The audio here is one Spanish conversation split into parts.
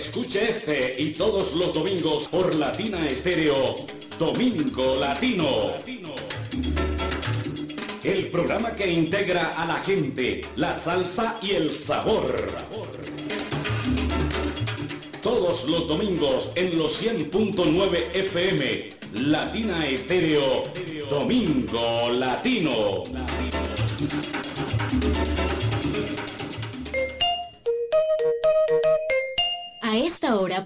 Escuche este y todos los domingos por Latina Estéreo, Domingo Latino. El programa que integra a la gente, la salsa y el sabor. Todos los domingos en los 100.9 FM, Latina Estéreo, Domingo Latino.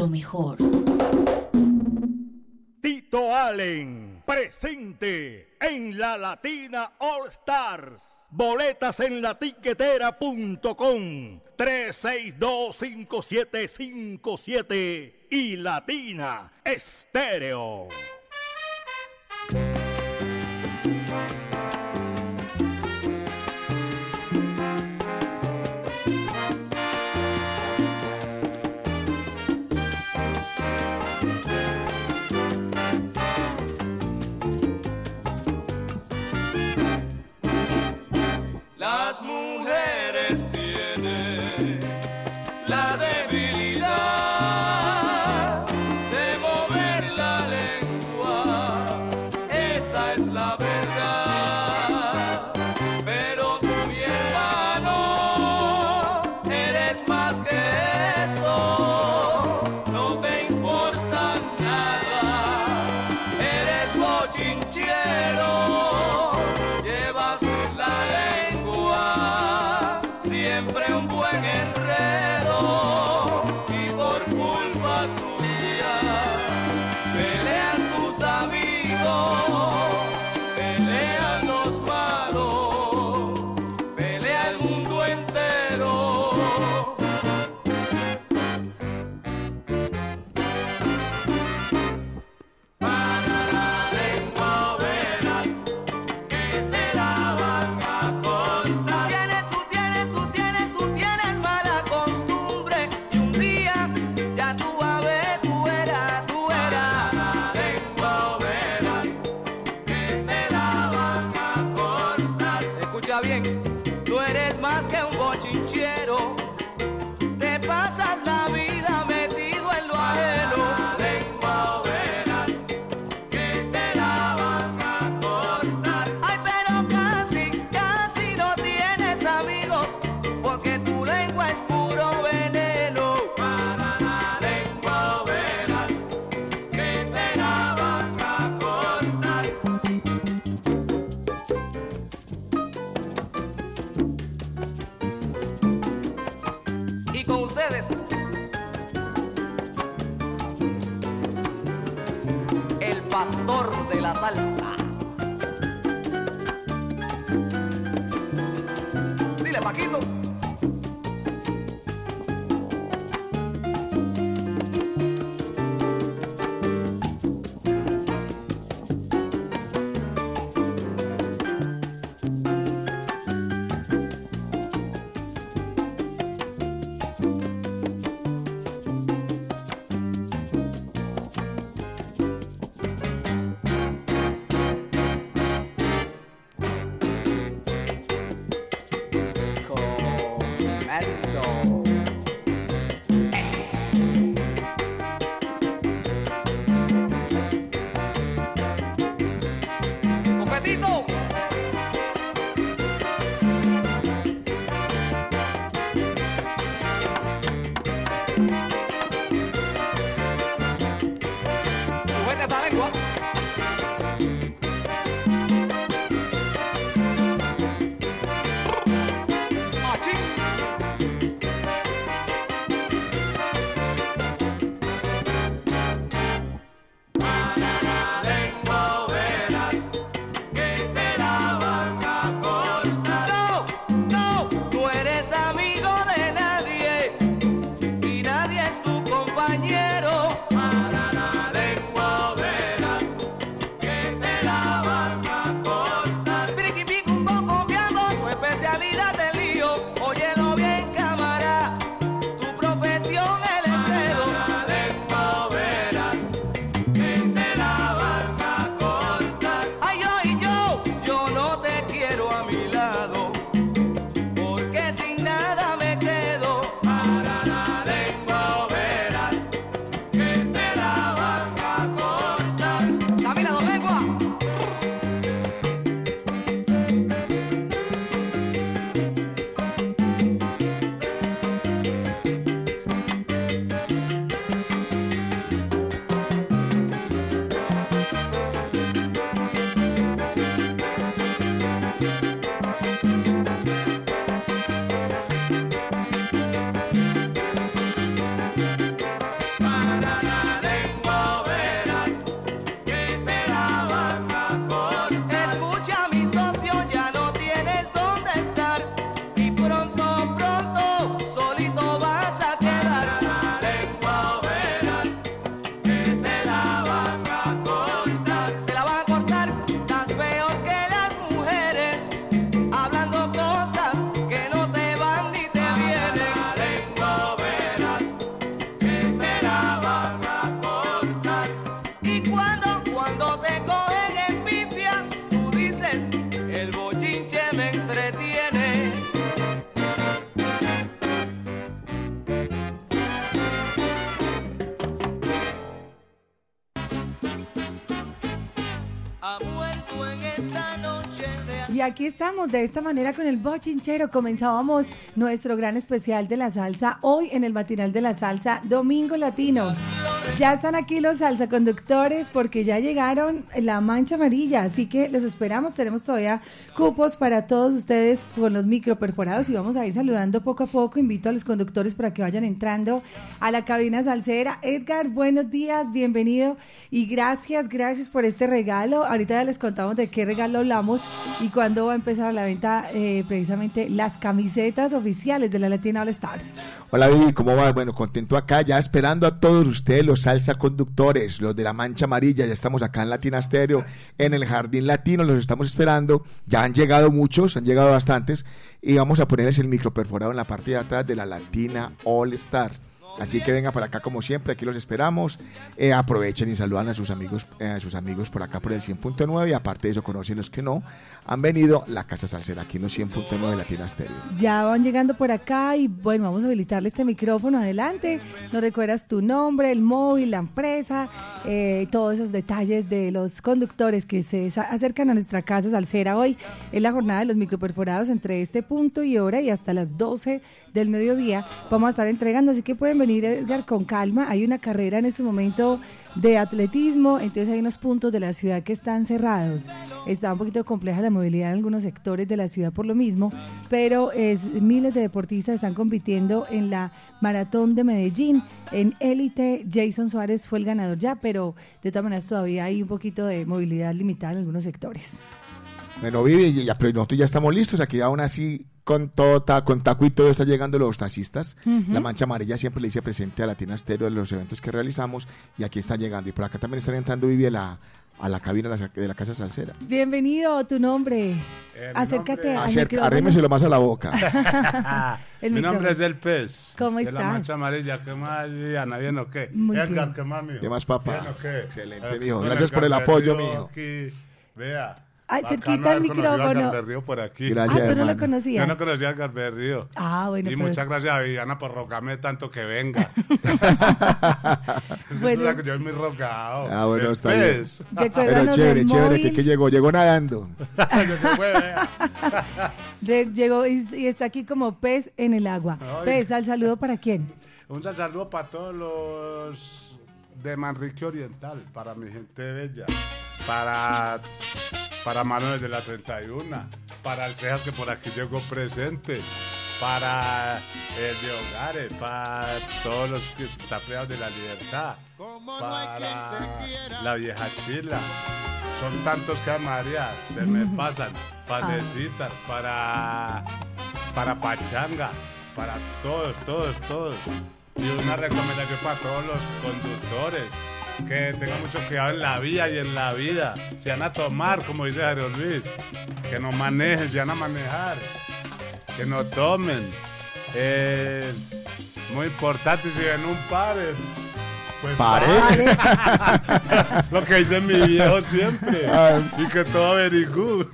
Lo mejor. Tito Allen, presente en la Latina All Stars. Boletas en la tiquetera.com 3625757 y Latina Estéreo. Paquito. Y aquí estamos de esta manera con el bochinchero. Comenzábamos nuestro gran especial de la salsa hoy en el matinal de la salsa Domingo Latino. Ya están aquí los salsa conductores porque ya llegaron la mancha amarilla, así que los esperamos. Tenemos todavía cupos para todos ustedes con los micro perforados y vamos a ir saludando poco a poco. Invito a los conductores para que vayan entrando a la cabina salsera. Edgar, buenos días, bienvenido y gracias, gracias por este regalo. Ahorita ya les contamos de qué regalo hablamos y cuándo va a empezar la venta eh, precisamente las camisetas oficiales de la Latina All Stars. Hola Vivi, ¿cómo va? Bueno, contento acá, ya esperando a todos ustedes, los salsa conductores, los de la mancha amarilla, ya estamos acá en Latina Stereo, en el Jardín Latino, los estamos esperando, ya han llegado muchos, han llegado bastantes, y vamos a ponerles el micro perforado en la parte de atrás de la Latina All Stars. Así que venga para acá como siempre, aquí los esperamos. Eh, aprovechen y saludan a sus amigos, eh, a sus amigos por acá por el 100.9 y aparte de eso conocen los que no han venido la Casa Salsera aquí en los 100.9 Latina Stereo. Ya van llegando por acá y bueno, vamos a habilitarle este micrófono adelante. Nos recuerdas tu nombre, el móvil, la empresa, eh, todos esos detalles de los conductores que se acercan a nuestra Casa Salsera hoy. Es la jornada de los microperforados entre este punto y hora y hasta las 12 del mediodía vamos a estar entregando, así que pueden venir Edgar con calma. Hay una carrera en este momento de atletismo, entonces hay unos puntos de la ciudad que están cerrados. Está un poquito compleja la movilidad en algunos sectores de la ciudad por lo mismo, pero es, miles de deportistas están compitiendo en la maratón de Medellín. En élite, Jason Suárez fue el ganador ya, pero de todas maneras todavía hay un poquito de movilidad limitada en algunos sectores. Bueno, Vivi, ya, pero nosotros ya estamos listos. Aquí aún así, con todo, con taco y todo, están llegando los taxistas. La mancha amarilla siempre le hice presente a Latina Estéreo en los eventos que realizamos. Y aquí están llegando. Y por acá también están entrando, Vivi, a la, a la cabina de la Casa Salsera. Bienvenido, tu nombre. Eh, Acércate al Arrímeselo más a la boca. mi nombre es El Pez. ¿Cómo estás? De la mancha amarilla. ¿Qué más, Viviana? ¿Bien o qué? Muy Edgar, ¿qué más, mijo? ¿Qué más, papá? ¿Bien o qué? Excelente, mijo. Gracias por el apoyo, mijo. Vea. Ay, cerquita el micrófono. Río por aquí. Gracias, ah, tú no hermano. lo conocías. Yo no conocía a Río. Ah, bueno. Y pero- muchas gracias a Viviana por rogarme tanto que venga. es que Bueno. tú sabes que yo soy muy rogado. Ah, bueno, El está bien. pez. Recuérdanos Pero chévere, chévere, que, que llegó, llegó nadando. Yo qué fue, vea. De- llegó y, y está aquí como pez en el agua. Ay. Pez, al saludo para quién. Un saludo para todos los de Manrique Oriental, para mi gente bella, para, para Manuel de la 31, para el Cejas que por aquí llegó presente, para el de Hogares, para todos los que tapeados de la libertad, para la vieja chila. Son tantos que María se me pasan, pasecitas, para, para Pachanga, para todos, todos, todos. Y una recomendación para todos los conductores. Que tengan mucho cuidado en la vía y en la vida. Si van a tomar, como dice Jairo Luis, que no manejen, si van a manejar. Que no tomen. Eh, muy importante, si ven un padre, pues Pare. lo que dice mi viejo siempre. Ah. y que todo very good.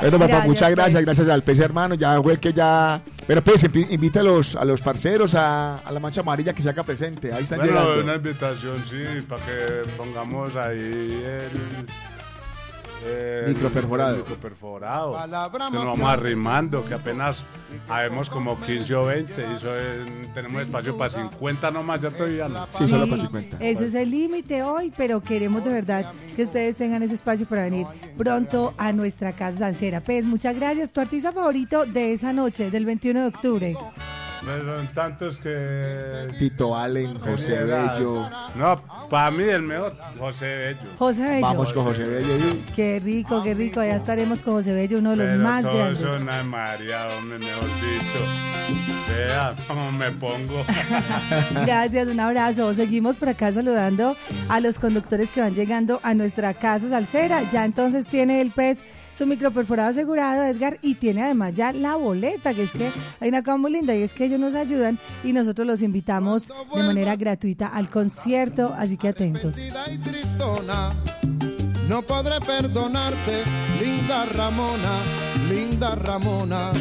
Bueno, papá, Gracias, muchas gracias, pues. gracias al pez hermano. Ya fue el que ya. Pero pues invi- invita a los, a los parceros a, a la mancha amarilla que se haga presente. Ahí están Bueno, llegando. una invitación, sí, para que pongamos ahí el. El- Micro perforado. el micro perforado. Que nos vamos arrimando, que apenas habemos como 15 o 20 y eso es- tenemos espacio para 50 nomás, ¿cierto, Viviana? Sí, solo para 50. Ese es el límite hoy, pero queremos de verdad que ustedes tengan ese espacio para venir pronto a nuestra casa salsera. Pez, muchas gracias. ¿Tu artista favorito de esa noche, del 21 de octubre? Pero son tantos que. Tito Allen, José Bello. No, para mí el mejor, José Bello. José Bello. Vamos con José Bello. Qué rico, qué rico. Ya estaremos con José Bello, uno de los Pero más todo grandes. eso una María, hombre, mejor dicho. Vea cómo me pongo. Gracias, un abrazo. Seguimos por acá saludando a los conductores que van llegando a nuestra casa salsera. Ya entonces tiene el pez su microperforado asegurado, Edgar, y tiene además ya la boleta, que es que hay una cosa muy linda y es que ellos nos ayudan y nosotros los invitamos de manera gratuita al concierto, así que atentos. No podré perdonarte, linda Ramona, linda Ramona.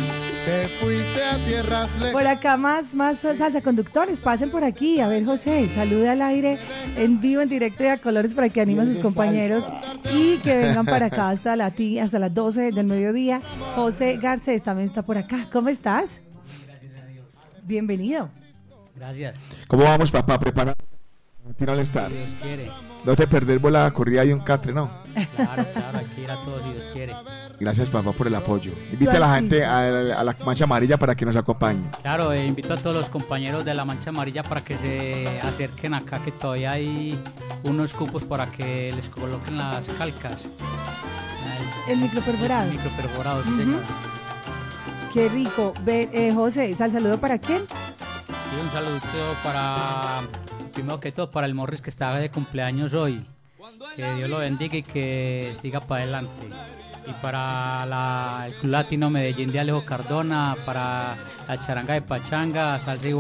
Te fuiste a tierras Por acá más, más salsa conductores, pasen por aquí. A ver, José, salude al aire en vivo, en directo y a colores para que anime a sus compañeros y que vengan para acá hasta, la, ti- hasta las 12 del mediodía. José Garcés también está por acá. ¿Cómo estás? Bienvenido. Gracias. ¿Cómo vamos, papá? Tira al estar. Si Dios quiere. No te perder la corrida y un catre, ¿no? Claro, claro, hay que ir a todos si Dios quiere. Gracias, papá, por el apoyo. Invite a la gente a, la- a la mancha amarilla para que nos acompañe. Claro, eh, invito a todos los compañeros de la Mancha Amarilla para que se acerquen acá, que todavía hay unos cupos para que les coloquen las calcas. El micro perforado. El micro perforado, sí, Ujú. señor. Qué rico. Ve, eh, José, ¿sal saludo para quién? Sí, un saludito para, primero que todo, para el Morris que está de cumpleaños hoy. Que Dios lo bendiga y que siga para adelante. Y para el Club Latino Medellín de Alejo Cardona, para la Charanga de Pachanga, Salsa y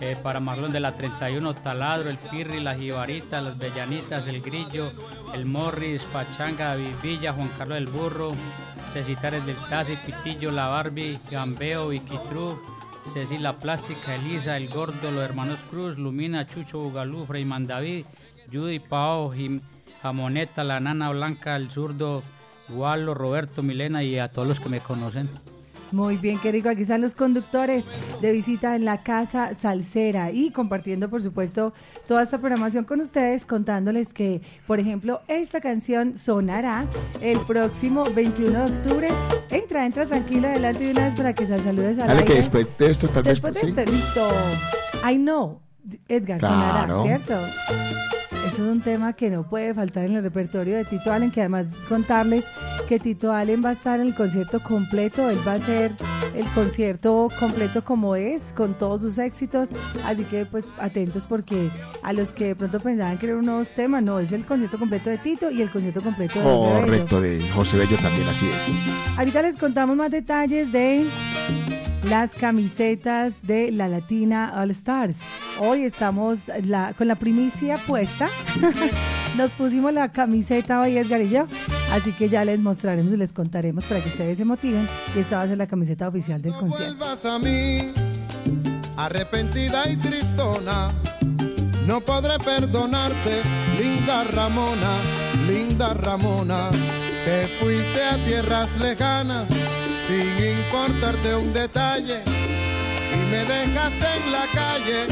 eh, para Marlon de la 31, Taladro, el Pirri, la Jibarita, las Bellanitas, el Grillo, el Morris, Pachanga, David Villa, Juan Carlos del Burro, Cecitares del Tazi, Pitillo, la Barbie, Gambeo, Vicky True, Ceci la Plástica, Elisa, El Gordo, los hermanos Cruz, Lumina, Chucho, Bugalú, Freyman David, Judy, Pao, Jim, Jamoneta, la Nana Blanca, el Zurdo, Gualo, Roberto, Milena y a todos los que me conocen. Muy bien, qué rico. Aquí están los conductores de visita en la Casa Salsera y compartiendo, por supuesto, toda esta programación con ustedes, contándoles que, por ejemplo, esta canción sonará el próximo 21 de octubre. Entra, entra tranquila adelante de una vez para que se saludes al Dale que después de esto tal vez... Después de sí. esto, listo. I know, Edgar, Claro. sonará, ¿cierto? Eso es un tema que no puede faltar en el repertorio de Tito Allen, que además contarles que Tito Allen va a estar en el concierto completo, él va a hacer el concierto completo como es, con todos sus éxitos, así que pues atentos porque a los que de pronto pensaban que eran unos temas, no, es el concierto completo de Tito y el concierto completo de José Bello. Correcto, de José Bello también, así es. Ahorita les contamos más detalles de las camisetas de la Latina All Stars. Hoy estamos la- con la primicia puesta. Nos pusimos la camiseta hoy Edgar y yo, así que ya les mostraremos y les contaremos para que ustedes se motiven. Y esta va a ser la camiseta oficial del concierto. vuelvas a mí, arrepentida y tristona. No podré perdonarte, linda Ramona, linda Ramona. Te fuiste a tierras lejanas sin importarte un detalle y me dejaste en la calle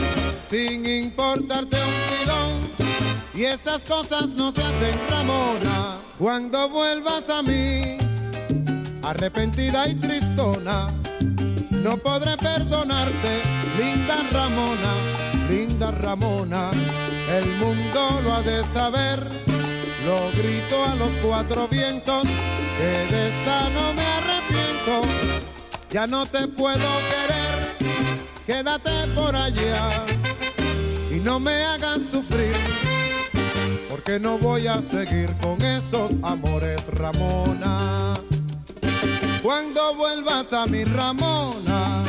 sin importarte un tirón. Y esas cosas no se hacen, Ramona. Cuando vuelvas a mí, arrepentida y tristona. No podré perdonarte, linda Ramona, linda Ramona. El mundo lo ha de saber, lo grito a los cuatro vientos, que de esta no me arrepiento. Ya no te puedo querer, quédate por allá y no me hagas sufrir, porque no voy a seguir con esos amores, Ramona cuando vuelvas a mi Ramona.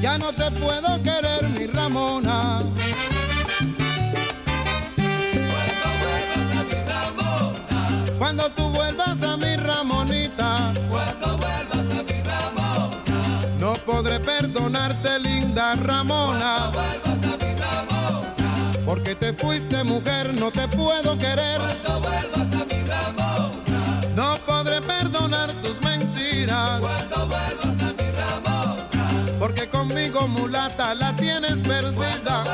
Ya no te puedo querer, mi Ramona. Cuando tú vuelvas a mi Ramonita. Cuando vuelvas a mi Ramona. No podré perdonarte, linda Ramona. Cuando vuelvas a mi Ramona. Porque te fuiste mujer, no te puedo querer. Cuando vuelvas a mi Ramona. No podré perdonar tus mentiras. Cuando vuelvas a mi Ramona. Porque conmigo mulata la tienes perdida.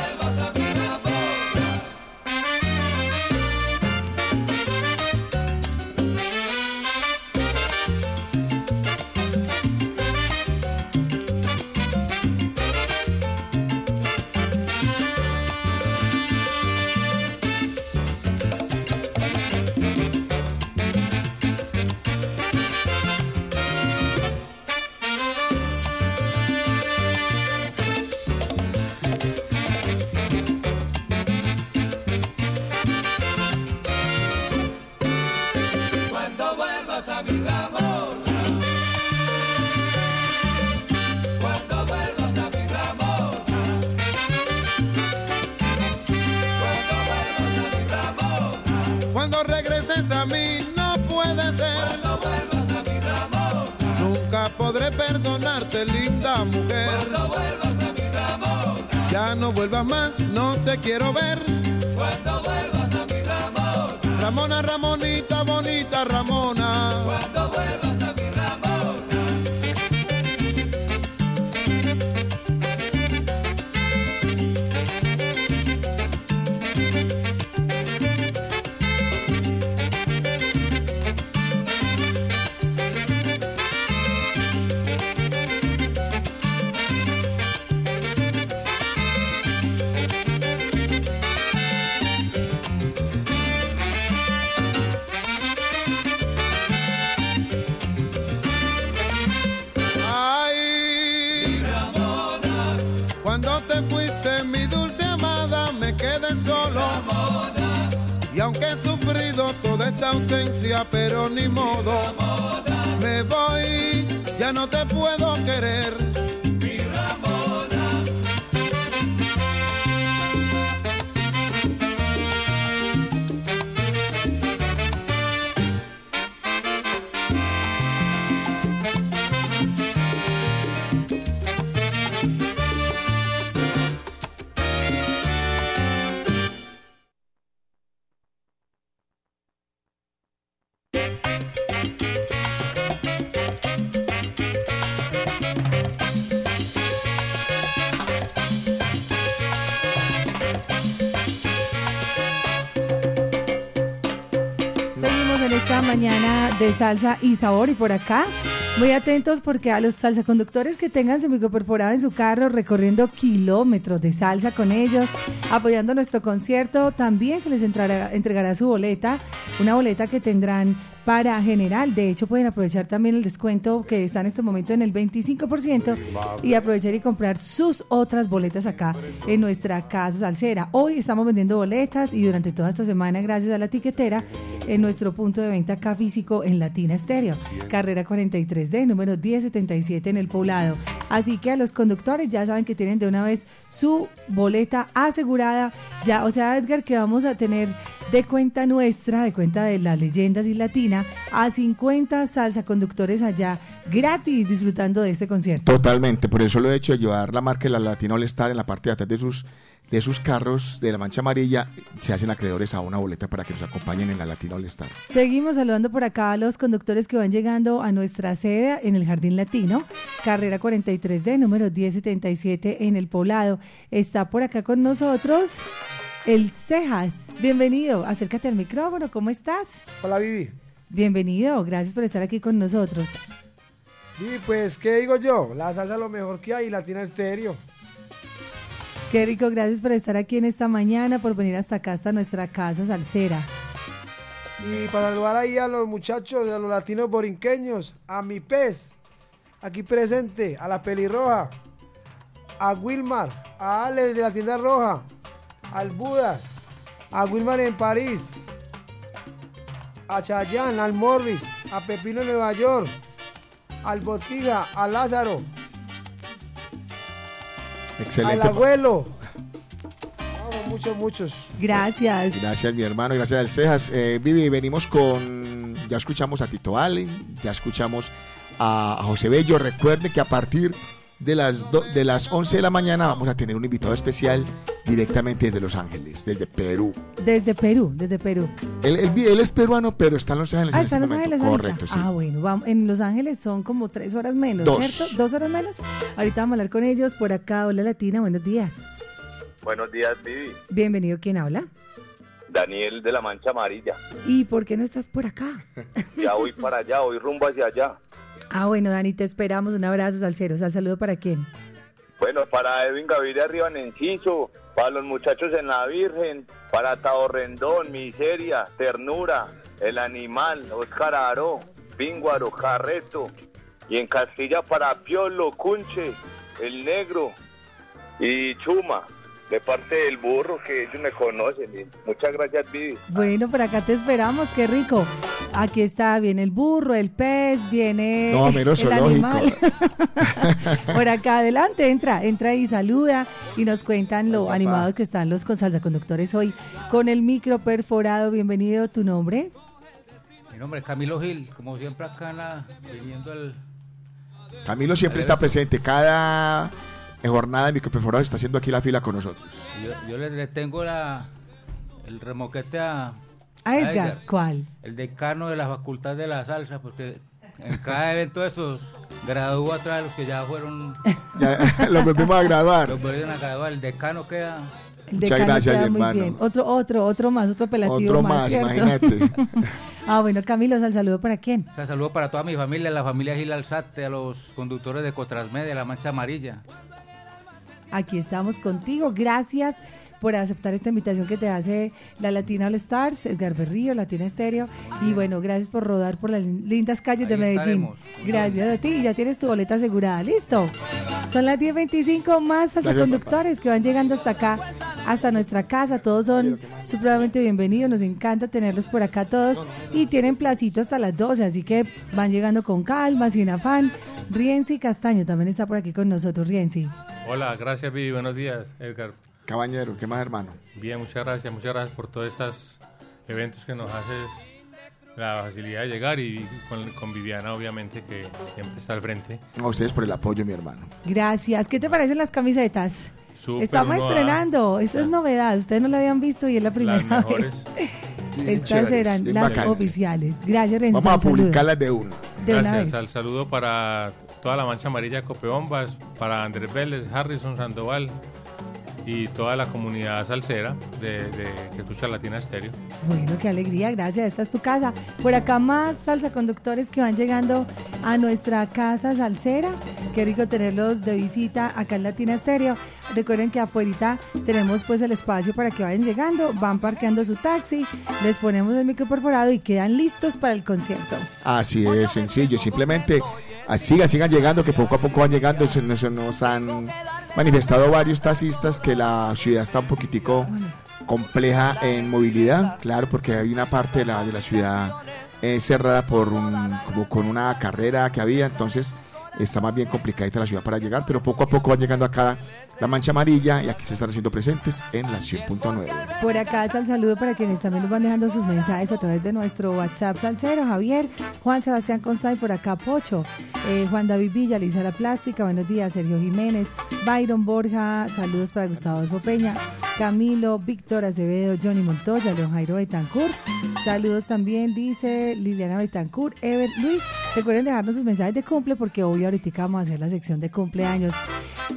Ramona. Cuando regreses a mí no puede ser. Cuando vuelvas a mi Ramona. nunca podré perdonarte, linda mujer. Cuando vuelvas a mi Ramona, Ya no vuelvas más, no te quiero ver. cuando vuelvas a mi Ramona, Ramona, Ramonita, bonita Ramona. cuando vuelvas a pero ni modo, me voy, ya no te puedo querer. Salsa y sabor. Y por acá muy atentos porque a los salsaconductores que tengan su micro perforado en su carro recorriendo kilómetros de salsa con ellos, apoyando nuestro concierto, también se les entregará su boleta, una boleta que tendrán para general. De hecho, pueden aprovechar también el descuento que está en este momento en el 25% y aprovechar y comprar sus otras boletas acá en nuestra casa salsera. Hoy estamos vendiendo boletas y durante toda esta semana, gracias a la tiquetera, en nuestro punto de venta acá físico en Latina Estéreo, carrera 43D, número 1077 en el poblado. Así que a los conductores ya saben que tienen de una vez su boleta asegurada. Ya, o sea, Edgar, que vamos a tener de cuenta nuestra, de cuenta de las leyendas y a 50 salsa conductores allá gratis disfrutando de este concierto. Totalmente, por eso lo he hecho, llevar la marca de la Latina All Star en la parte de atrás de sus, de sus carros de la mancha amarilla, se hacen acreedores a una boleta para que nos acompañen en la Latina All Star. Seguimos saludando por acá a los conductores que van llegando a nuestra sede en el Jardín Latino, carrera 43D, número 1077 en el poblado. Está por acá con nosotros el Cejas. Bienvenido, acércate al micrófono, ¿cómo estás? Hola Vivi. Bienvenido, gracias por estar aquí con nosotros. Vivi, pues, ¿qué digo yo? La salsa es lo mejor que hay, Latina Estéreo. Qué rico, gracias por estar aquí en esta mañana, por venir hasta acá, hasta nuestra casa salsera. Y para saludar ahí a los muchachos, a los latinos borinqueños, a mi pez, aquí presente, a la pelirroja, a Wilmar, a Alex de la tienda roja, al Buda, a Wilmar en París, a Chayanne, al Morris, a Pepino Nueva York, al Botija, a Lázaro, Excelente. al abuelo. Vamos, muchos, muchos. Gracias. Gracias, mi hermano, gracias al Cejas. Eh, Vivi, venimos con. Ya escuchamos a Tito Allen, ya escuchamos a, a José Bello. Recuerde que a partir de las, do- de las 11 de la mañana vamos a tener un invitado especial directamente desde Los Ángeles, desde Perú. Desde Perú, desde Perú. Él, él es peruano, pero está en Los Ángeles Ah, en está en este Los momento. Ángeles. Correcto, sí. Ah, bueno, vamos, en Los Ángeles son como tres horas menos, Dos. ¿cierto? Dos horas menos. Ahorita vamos a hablar con ellos por acá. Hola Latina, buenos días. Buenos días, Vivi. Bienvenido, ¿quién habla? Daniel de la Mancha Amarilla. ¿Y por qué no estás por acá? Ya voy para allá, voy rumbo hacia allá. Ah, bueno, Dani, te esperamos. Un abrazo, salseros. Al saludo para quién. Bueno, para Edwin Gaviria en Enciso, para los muchachos en La Virgen, para Tao Rendón, Miseria, Ternura, El Animal, Oscar Aro, Pínguaro, Carreto, y en Castilla para Piolo, Cunche, El Negro y Chuma, de parte del burro que ellos me conocen. Y muchas gracias, Vivi. Bueno, por acá te esperamos, qué rico. Aquí está, viene el burro, el pez, viene No, mero el zoológico. animal. por acá adelante, entra, entra y saluda y nos cuentan lo animados que están los con salsa conductores hoy con el micro perforado. Bienvenido, ¿tu nombre? Mi nombre es Camilo Gil, como siempre acá en la- viniendo al, Camilo siempre está presente. Cada jornada de microperforados está haciendo aquí la fila con nosotros. Yo, yo le, le tengo la, el remoquete a, A Edgar, ¿cuál? el decano de la Facultad de la Salsa, porque en cada evento de esos gradúa a los que ya fueron. Ya, los volvimos a graduar. Los volvieron a graduar. El decano queda. El Muchas gracias, queda muy hermano. bien. Otro, otro, otro más, otro apelativo Otro más, imagínate. ah, bueno, Camilo, ¿al saludo para quién? O sea, saludo para toda mi familia, la familia Gil Alzate, a los conductores de Cotrasmedia, La Mancha Amarilla. Aquí estamos contigo. Gracias por aceptar esta invitación que te hace la Latina All Stars, Edgar Berrío, Latina Estéreo. Y bueno, gracias por rodar por las lindas calles de Medellín. Gracias a ti. Ya tienes tu boleta asegurada. Listo. Son las 10.25 más Gracias, conductores que van llegando hasta acá, hasta nuestra casa. Todos son supremamente bienvenidos. Nos encanta tenerlos por acá todos. Y tienen placito hasta las 12, así que van llegando con calma, sin afán. Rienzi Castaño también está por aquí con nosotros. Rienzi. Hola, gracias Vivi, buenos días, Edgar. Cabañero, ¿qué más, hermano? Bien, muchas gracias, muchas gracias por todos estos eventos que nos haces la facilidad de llegar y con, con Viviana, obviamente, que siempre está al frente. A ustedes por el apoyo, mi hermano. Gracias. ¿Qué te parecen las camisetas? Súper, Estamos da estrenando. Esta es novedad. Ustedes no la habían visto y es la primera Las mejores. vez. Estas bien las bacanas. oficiales. Gracias, Renzo. Vamos a publicarlas de una Gracias vez. al saludo para toda la mancha amarilla de Copeombas, para Andrés Vélez, Harrison Sandoval y toda la comunidad salsera de, de- que escucha Latina Estéreo. Bueno, qué alegría, gracias. Esta es tu casa. Por acá más salsa conductores que van llegando a nuestra casa salsera. Qué rico tenerlos de visita acá en Latina Estéreo. Recuerden que afuera tenemos pues el espacio para que vayan llegando, van parqueando su taxi, les ponemos el micro perforado y quedan listos para el concierto. Así es, sencillo. Simplemente ah, sigan, sigan llegando, que poco a poco van llegando. Se se nos han manifestado varios taxistas que la ciudad está un poquitico compleja en movilidad, claro, porque hay una parte de la, de la ciudad eh, cerrada por un, como con una carrera que había, entonces está más bien complicadita la ciudad para llegar, pero poco a poco van llegando acá la mancha amarilla y aquí se están haciendo presentes en la 100.9. Por acá está el saludo para quienes también nos van dejando sus mensajes a través de nuestro WhatsApp Salcero, Javier, Juan Sebastián Constay, por acá Pocho, eh, Juan David Villa, Lisa La Plástica, buenos días, Sergio Jiménez, Byron Borja, saludos para Gustavo Adolfo Peña, Camilo, Víctor Acevedo, Johnny Montoya, León Jairo Betancourt, saludos también, dice Liliana Betancourt, Ever Luis, recuerden dejarnos sus mensajes de cumple porque ahorita vamos a hacer la sección de cumpleaños.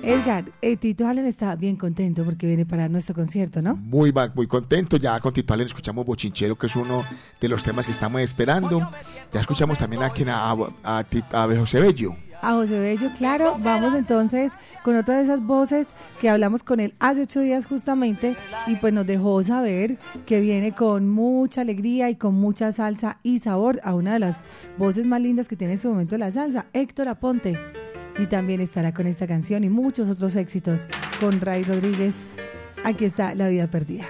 Edgar, eh, Tito Allen está bien contento porque viene para nuestro concierto, ¿no? Muy, muy contento. Ya con Tito Allen escuchamos Bochinchero, que es uno de los temas que estamos esperando. Ya escuchamos también a, a, a, a José Bello. A José Bello, claro. Vamos entonces con otra de esas voces que hablamos con él hace ocho días justamente y pues nos dejó saber que viene con mucha alegría y con mucha salsa y sabor a una de las voces más lindas que tiene en este momento la salsa, Héctor Aponte. Y también estará con esta canción y muchos otros éxitos con Ray Rodríguez. Aquí está La Vida Perdida.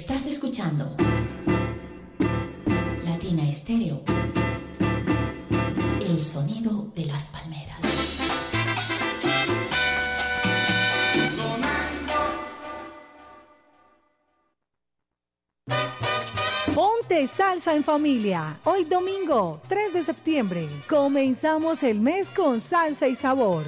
Estás escuchando Latina Estéreo. El sonido de las palmeras. Ponte salsa en familia. Hoy domingo, 3 de septiembre, comenzamos el mes con salsa y sabor.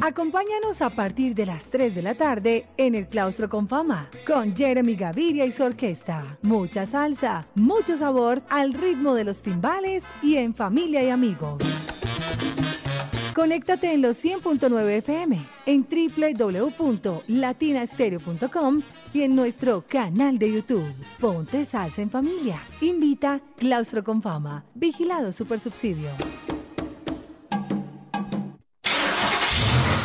Acompáñanos a partir de las 3 de la tarde en el Claustro con Fama con Jeremy Gaviria y su orquesta. Mucha salsa, mucho sabor al ritmo de los timbales y en familia y amigos. Conéctate en los 100.9 FM, en www.latinastereo.com y en nuestro canal de YouTube. Ponte salsa en familia. Invita Claustro con Fama. Vigilado Supersubsidio.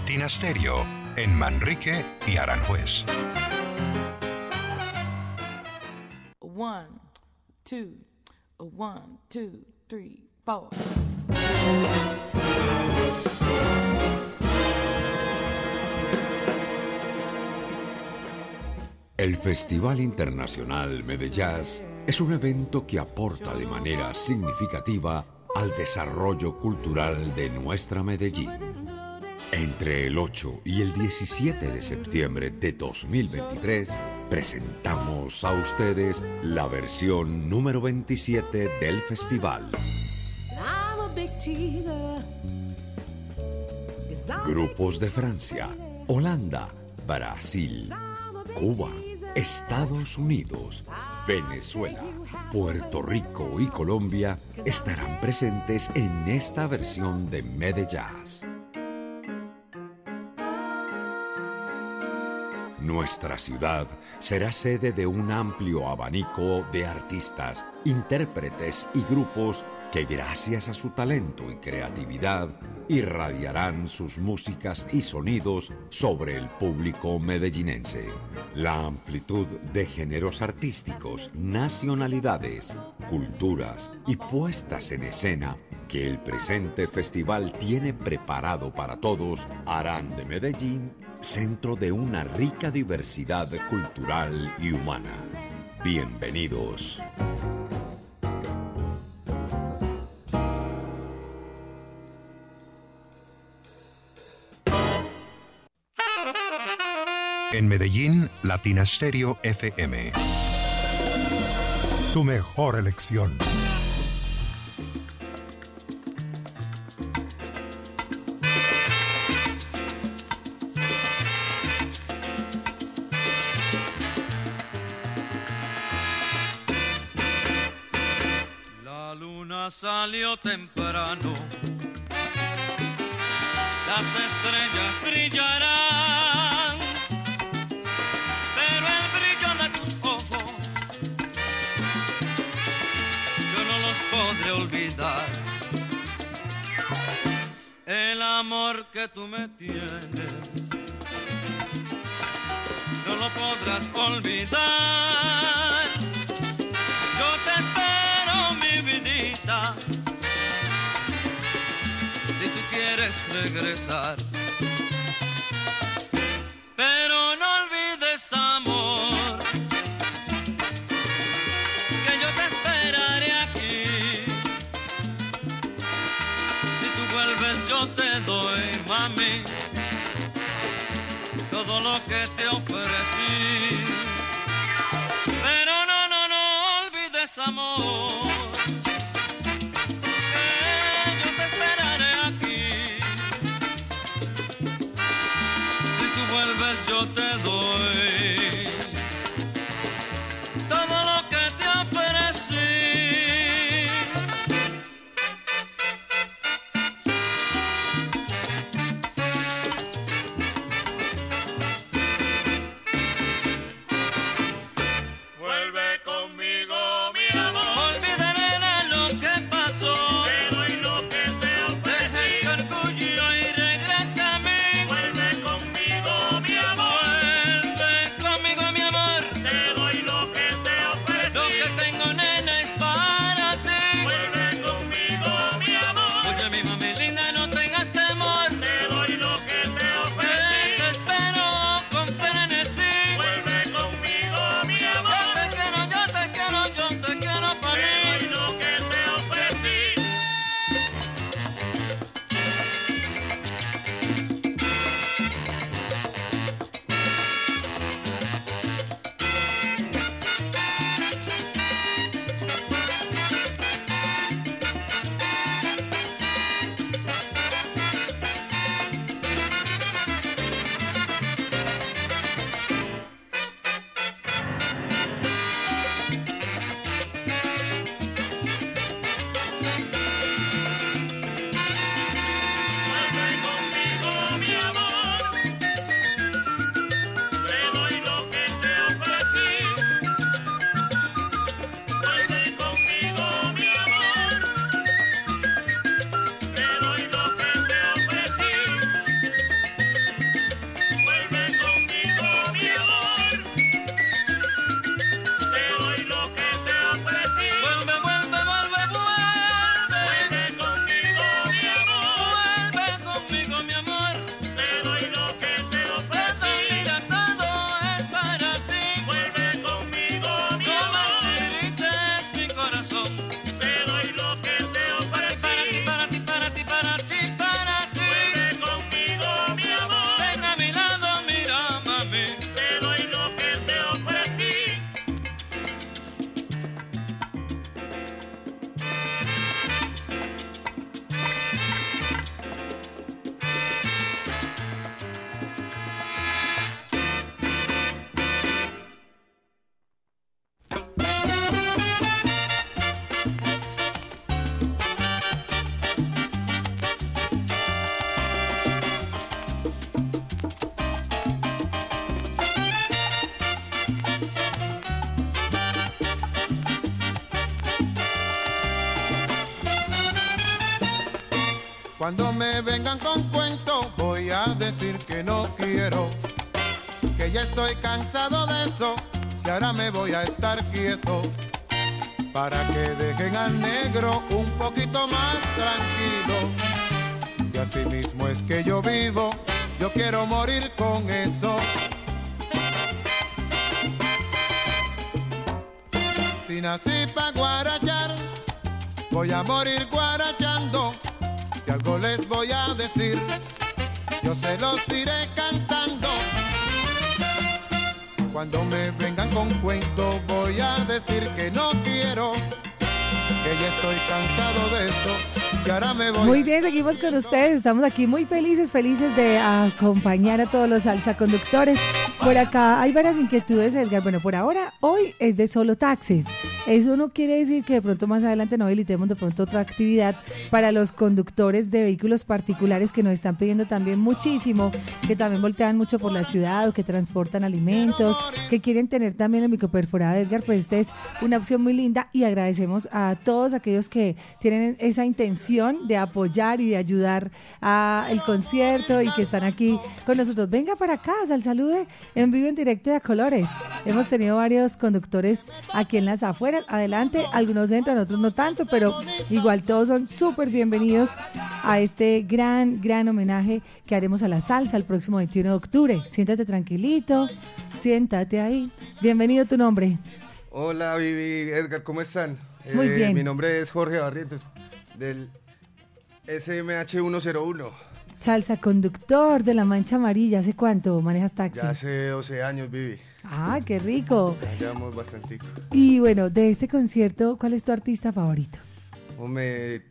Latina Stereo en Manrique y Aranjuez. One, two, one, two, three, four. El Festival Internacional Medellín es un evento que aporta de manera significativa al desarrollo cultural de nuestra Medellín. Entre el 8 y el 17 de septiembre de 2023 presentamos a ustedes la versión número 27 del festival. Grupos de Francia, Holanda, Brasil, Cuba, Estados Unidos, Venezuela, Puerto Rico y Colombia estarán presentes en esta versión de Medellín. Nuestra ciudad será sede de un amplio abanico de artistas, intérpretes y grupos que gracias a su talento y creatividad irradiarán sus músicas y sonidos sobre el público medellinense. La amplitud de géneros artísticos, nacionalidades, culturas y puestas en escena que el presente festival tiene preparado para todos harán de Medellín centro de una rica diversidad cultural y humana. Bienvenidos. En Medellín, Latina Stereo FM. Tu mejor elección. Salió temprano, las estrellas brillarán, pero el brillo de tus ojos yo no los podré olvidar. El amor que tú me tienes no lo podrás olvidar. Regresar. Cuando me vengan con cuento, voy a decir que no quiero. Que ya estoy cansado de eso, que ahora me voy a estar quieto. Para que dejen al negro un poquito más tranquilo. Si así mismo es que yo vivo, yo quiero morir con eso. Si nací pa' guarachar, voy a morir guarachando. Algo les voy a decir, yo se los diré cantando. Cuando me vengan con cuento, voy a decir que no quiero, que ya estoy cansado de voy Muy bien, seguimos con ustedes. Estamos aquí muy felices, felices de acompañar a todos los salsa conductores. Por acá hay varias inquietudes, Edgar. Bueno, por ahora, hoy es de solo taxis. Eso no quiere decir que de pronto más adelante no habilitemos de pronto otra actividad para los conductores de vehículos particulares que nos están pidiendo también muchísimo, que también voltean mucho por la ciudad o que transportan alimentos, que quieren tener también el microperforado Edgar. Pues esta es una opción muy linda y agradecemos a todos aquellos que tienen esa intención de apoyar y de ayudar a el concierto y que están aquí con nosotros. Venga para acá, al salude en vivo en directo de a colores. Hemos tenido varios conductores aquí en las afueras. Adelante, algunos entran, otros no tanto, pero igual todos son súper bienvenidos a este gran, gran homenaje que haremos a la salsa el próximo 21 de octubre. Siéntate tranquilito, siéntate ahí. Bienvenido tu nombre. Hola Vivi, Edgar, ¿cómo están? Muy Eh, bien. Mi nombre es Jorge Barrientos, del SMH101. Salsa conductor de la Mancha Amarilla. ¿Hace cuánto manejas taxi? Ya hace 12 años, Vivi. Ah, qué rico. Ya llevamos bastante. Y bueno, de este concierto, ¿cuál es tu artista favorito? Hombre,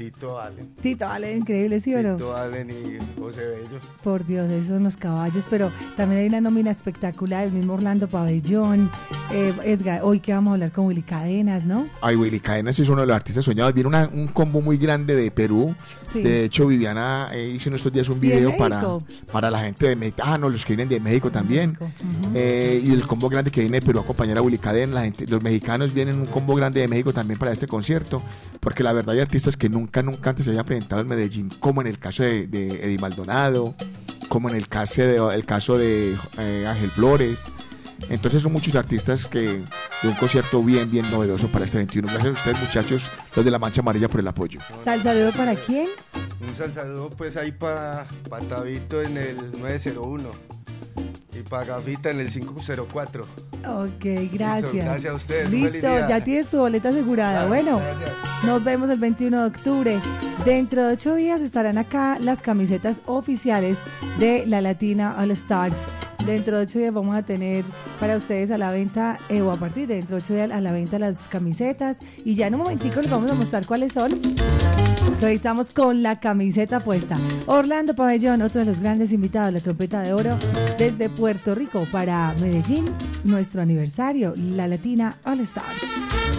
Tito Allen. Tito, vale, increíble, ¿sí o no? Tito Allen y José Bello. Por Dios, esos son los caballos, pero también hay una nómina espectacular, el mismo Orlando Pabellón, eh, Edgar, hoy que vamos a hablar con Willy Cadenas, ¿no? Ay, Willy Cadenas es uno de los artistas soñados. Viene una- un combo muy grande de Perú. Sí. De hecho, Viviana eh, hizo en estos días un ¿Y de video para, para la gente de México. Ah, no, los que vienen de México también. Eh, y el combo grande que viene de Perú a acompañar a Willy Cadenas. La gente, los mexicanos vienen un combo grande de México también para este concierto. Porque la verdad hay artistas que nunca, nunca antes se habían presentado en Medellín, como en el caso de, de Eddie Maldonado, como en el caso de, el caso de eh, Ángel Flores. Entonces son muchos artistas que de un concierto bien, bien novedoso para este 21. Gracias a ustedes muchachos, los de la Mancha Amarilla por el apoyo. Sal saludo para quién? Un sal saludo pues ahí para Tabito en el 901 y para Gafita en el 504. Ok, gracias. Listo, gracias a ustedes, Listo, ya tienes tu boleta asegurada. Claro, bueno, gracias. nos vemos el 21 de octubre. Dentro de ocho días estarán acá las camisetas oficiales de la Latina All Stars. Dentro de ocho días vamos a tener para ustedes a la venta, eh, o a partir de dentro de ocho días a la venta las camisetas. Y ya en un momentico les vamos a mostrar cuáles son. Hoy estamos con la camiseta puesta. Orlando Pabellón, otro de los grandes invitados, la trompeta de oro, desde Puerto Rico para Medellín, nuestro aniversario, la Latina All Stars.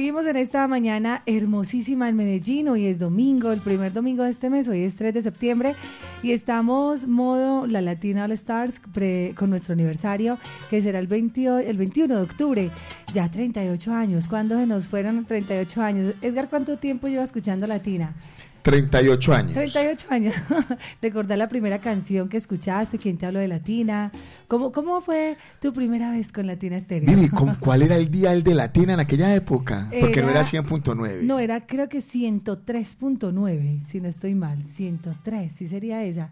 Seguimos en esta mañana hermosísima en Medellín. Hoy es domingo, el primer domingo de este mes. Hoy es 3 de septiembre y estamos modo la Latina All Stars pre- con nuestro aniversario que será el, 20 el 21 de octubre. Ya 38 años. ¿Cuándo se nos fueron 38 años? Edgar, ¿cuánto tiempo lleva escuchando Latina? 38 años. 38 años. Recordar la primera canción que escuchaste, quién te habló de Latina. ¿Cómo, cómo fue tu primera vez con Latina Estéreo? Vivi, ¿con ¿cuál era el dial de Latina en aquella época? Porque no Era- era 100.9. No, era creo que 103.9, si no estoy mal. 103, sí sería esa.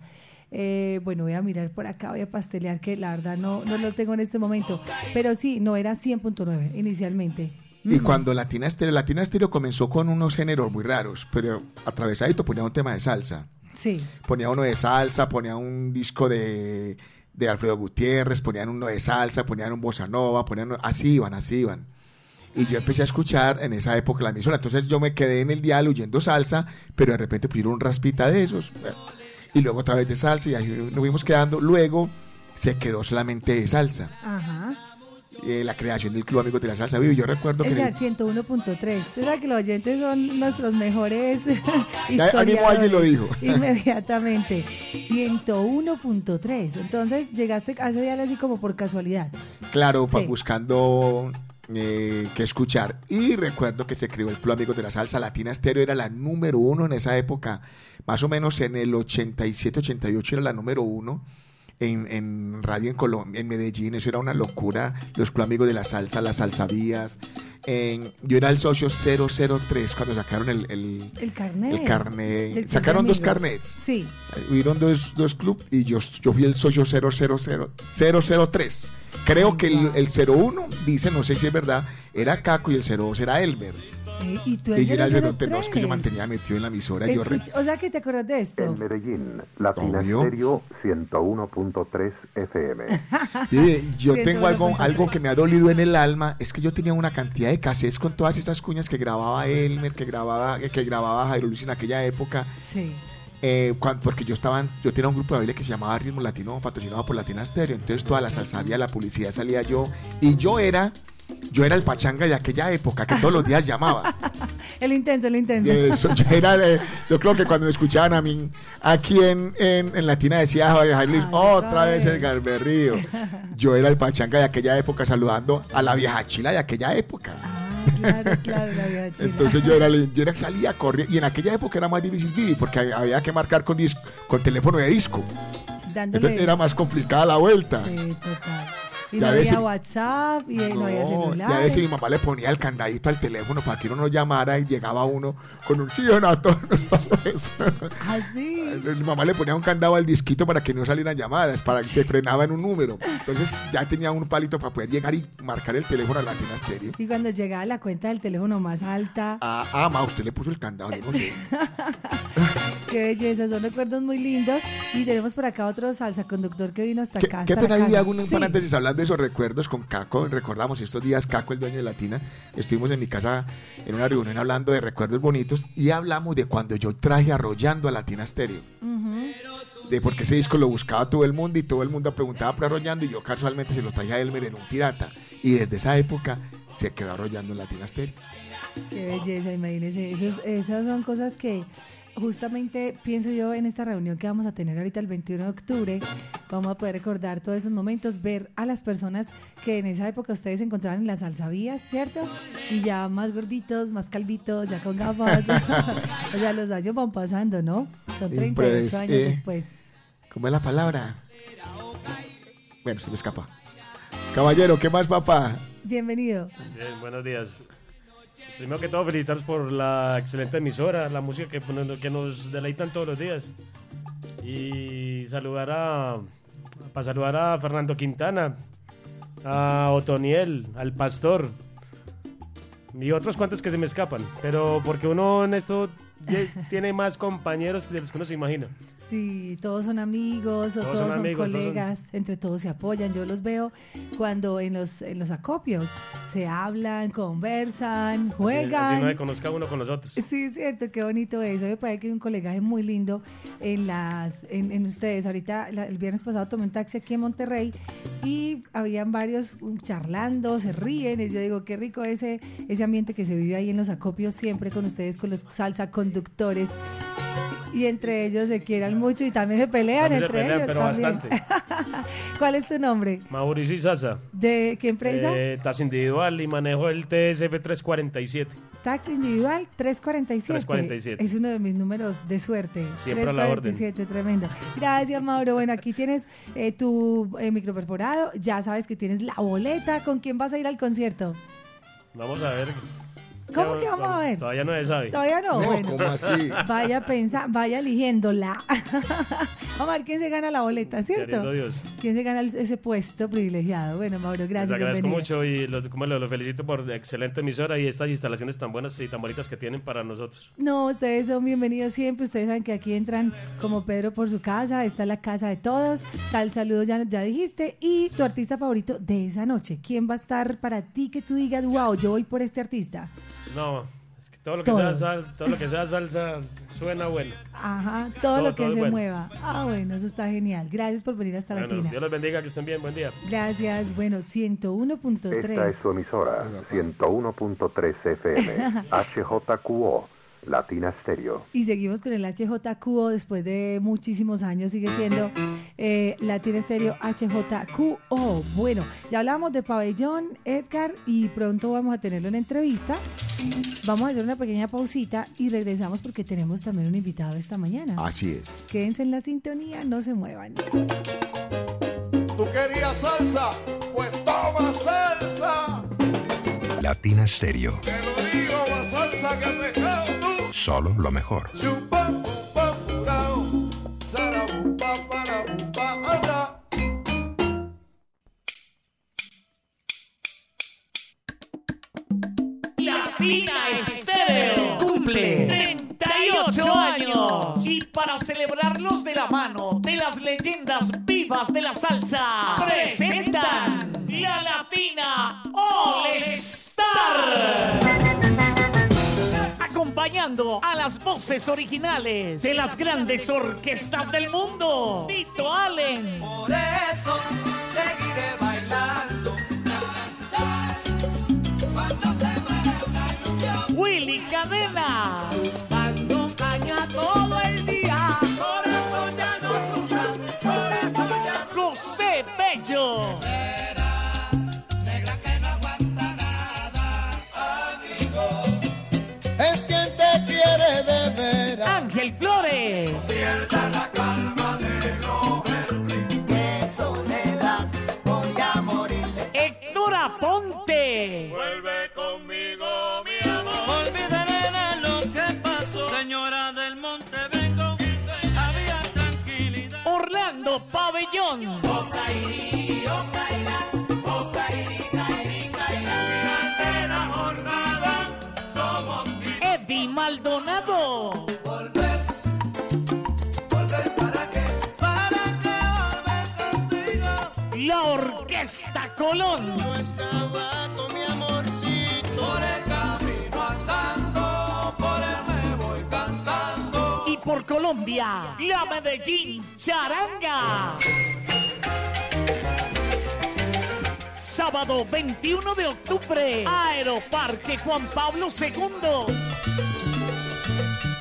Eh, bueno, voy a mirar por acá, voy a pastelear, que la verdad no, no lo tengo en este momento. Pero sí, no era 100.9 inicialmente. Y cuando Latina Estéreo, Latina Estéreo comenzó con unos géneros muy raros, pero atravesadito ponía un tema de salsa. Sí. Ponía uno de salsa, ponía un disco de, de Alfredo Gutiérrez, ponían uno de salsa, ponían un bossa nova, ponían uno- así iban, así iban. Y yo empecé a escuchar en esa época la emisora. Entonces yo me quedé en el dial oyendo salsa, pero de repente pusieron un raspita de esos. Y luego otra vez de salsa y ahí nos fuimos quedando. Luego se quedó solamente de salsa. Ajá. Eh, la creación del Club Amigos de la Salsa Vivo. Yo recuerdo que... Edgar, 101.3. Usted sabe que los oyentes son nuestros mejores Ya, mismo alguien lo dijo. Inmediatamente. 101.3. Entonces llegaste a ese día así como por casualidad. Claro, Sí. buscando eh, qué escuchar. Y recuerdo que se creó el Club Amigos de la Salsa. Latina Estéreo era la número uno en esa época. Más o menos en el 87, 88 era la número uno. En, en radio en Colombia, en Medellín, eso era una locura. Los Club Amigos de la Salsa, las Salsavías. En- yo era el socio 003 cuando sacaron el, el, El carnet. el Sacaron dos carnets. Sí. Hubieron dos, dos clubs y yo, yo fui el socio 000, 003. Creo que el, el 01, dice, no sé si es verdad, era Caco y el 02 era Elmer. Eh, y tú yo era el 03, 003. no, es que yo mantenía metido en la emisora. Yo re- o sea que te acuerdas de esto. En Medellín, Latina Obvio. Stereo 101.3 FM. Y yo tengo algo, algo que me ha dolido en el alma, es que yo tenía una cantidad de cassettes con todas esas cuñas que grababa Elmer, que grababa, que grababa Jairo Luis en aquella época. Sí. Eh, porque yo estaba, yo tenía un grupo de baile que se llamaba Ritmo Latino, patrocinado por Latina Stereo. Entonces toda la salsa había, la publicidad salía yo. Y yo era, yo era el pachanga de aquella época, que todos los días llamaba. El intenso, el intenso. Eso, yo, era de- yo creo que cuando me escuchaban a mí, aquí en, en, en Latina decía Javier Luis, otra vez Edgar Berrío. Yo era el pachanga de aquella época saludando a la vieja chila de aquella época. Claro, claro, la vieja chila. Entonces yo era, el- yo era salía a correr y en aquella época era más difícil vivir porque había que marcar con disco, con teléfono de disco. Dándole. Entonces era más complicada la vuelta. Sí, total. Y Y no había WhatsApp y no, había No, celular. y a veces mi mamá le ponía el candadito al teléfono para que uno no llamara y llegaba uno con un sí o no, a todos nos pasó eso. Así. Mi mamá le ponía un candado al disquito para que no salieran llamadas, para que se frenaba en un número. Entonces ya tenía un palito para poder llegar y marcar el teléfono a Latina Stereo. Y cuando llegaba la cuenta del teléfono más alta, Ah, ah, ma, usted le puso el candado, no sé. qué belleza, son recuerdos muy lindos. Y tenemos por acá otro salsa conductor que vino hasta ¿Qué, acá. qué hasta la pena casa. hago un Sí. paréntesis hablando de esos recuerdos con Caco. Recordamos estos días, Caco, el dueño de Latina, estuvimos en mi casa en una reunión hablando de recuerdos bonitos y hablamos de cuando yo traje arrollando a Latina Stereo. Ujú. De porque ese disco lo buscaba todo el mundo y todo el mundo preguntaba por arrollando y yo casualmente se lo traje a Elmer en un pirata. Y desde esa época se quedó arrollando en Latina Stereo. Qué belleza, imagínense. Esas son cosas que justamente pienso yo en esta reunión que vamos a tener ahorita el 21 de octubre. Vamos a poder recordar todos esos momentos, ver a las personas que en esa época ustedes se encontraban en las salsavías, ¿cierto? Y ya más gorditos, más calvitos, ya con gafas. o sea, los años van pasando, ¿no? Son 38 Pues, años eh, después. ¿Cómo es la palabra? Bueno, se me escapa. Caballero, ¿qué más, papá? Bienvenido. Bien, buenos días. Primero que todo, felicitarlos por la excelente emisora, la música que, que nos deleitan todos los días. Y saludar a. Para saludar a Fernando Quintana, a Otoniel, al Pastor y otros cuantos que se me escapan. Pero porque uno en esto tiene más compañeros de los que uno se imagina. Sí, todos son amigos o Todos todos, son son, amigos, todos son- colegas, entre todos se apoyan. Yo los veo cuando en los, en los acopios se hablan, conversan, Así, juegan. así no se conozca uno con los otros. Sí, es cierto, qué bonito eso. Me parece que es un colegaje muy lindo en las en, en ustedes. Ahorita, la- el viernes pasado tomé un taxi aquí en Monterrey y habían varios charlando, se ríen. Y yo digo, qué rico ese, ese ambiente que se vive ahí en los acopios siempre con ustedes, con los salsa conductores. Y entre ellos se quieran mucho y también se pelean También se entre pelean, ellos. pero también. ¿Cuál es tu nombre? Mauricio Izaza. ¿De qué empresa? Eh, taxi individual y manejo el TSF 347. Taxi individual 347. 347. Es uno de mis números de suerte. Siempre a la orden. 347, tremendo. Gracias, Mauro. Bueno, aquí tienes eh, tu eh, microperforado. Ya sabes que tienes la boleta. ¿Con quién vas a ir al concierto? Vamos a ver. ¿Cómo Ya, que vamos a ver? Todavía no se sabe. Todavía no. No, bueno. ¿cómo así? Vaya pensa, vaya eligiéndola. Vamos a ver quién se gana la boleta, ¿cierto? Queriendo Dios. ¿Quién se gana ese puesto privilegiado? Bueno, Mauro, Les gracias. agradezco bienvenido. mucho y los, como lo, lo felicito por la excelente emisora y estas instalaciones tan buenas y tan bonitas que tienen para nosotros. No, ustedes son bienvenidos siempre. Ustedes saben que aquí entran como Pedro por su casa. Esta es la casa de todos. Sal, saludos, ya, ya dijiste. Y tu artista favorito de esa noche. ¿Quién va a estar para ti que tú digas, wow, yo voy por este artista? No, es que todo lo que, sea, sal- todo lo que sea salsa suena bueno. Ajá, todo, Todo, lo que todo se bueno. mueva. Ah, bueno, eso está genial. Gracias por venir hasta Bueno, Latina. Dios los bendiga, que estén bien, buen día. Gracias. Bueno, 101.3. Esta es su emisora, 101.3 FM, HJQO, Latina Stereo. Y seguimos con el HJQO después de muchísimos años, sigue siendo eh, Latina Estéreo HJQO. Bueno, ya hablamos de Pabellón, Edgar, y pronto vamos a tenerlo en entrevista. Vamos a hacer una pequeña pausita y regresamos porque tenemos también un invitado esta mañana. Así es. Quédense en la sintonía, no se muevan. ¿Tú querías salsa? Pues toma salsa. Latina Stereo. Te lo digo, la salsa que tú. Solo lo mejor. Anda. Latina Estéreo cumple 38 años y para celebrarlos de la mano de las leyendas vivas de la salsa presentan la Latina All Star. Acompañando a las voces originales de las grandes orquestas del mundo. Tito Allen. Por eso seguiré bailando. Willy Cadenas. Colón. Yo estaba con mi amorcito. Por el camino andando, por él me voy cantando. Y por Colombia, la Medellín Charanga. Sábado 21 de octubre, Aeroparque Juan Pablo II.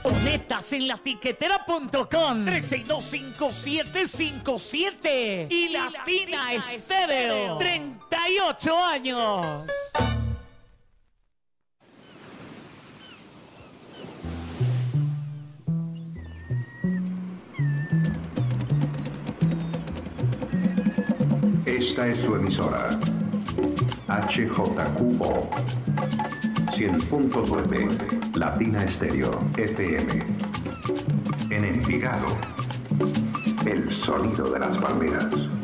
Boletas en la tiquetera.com 3625757 y Latina Estéreo 38 años. Esta es su emisora, HJQO, 100.9, Latina Stereo, FM. En Envigado, el sonido de las palmeras.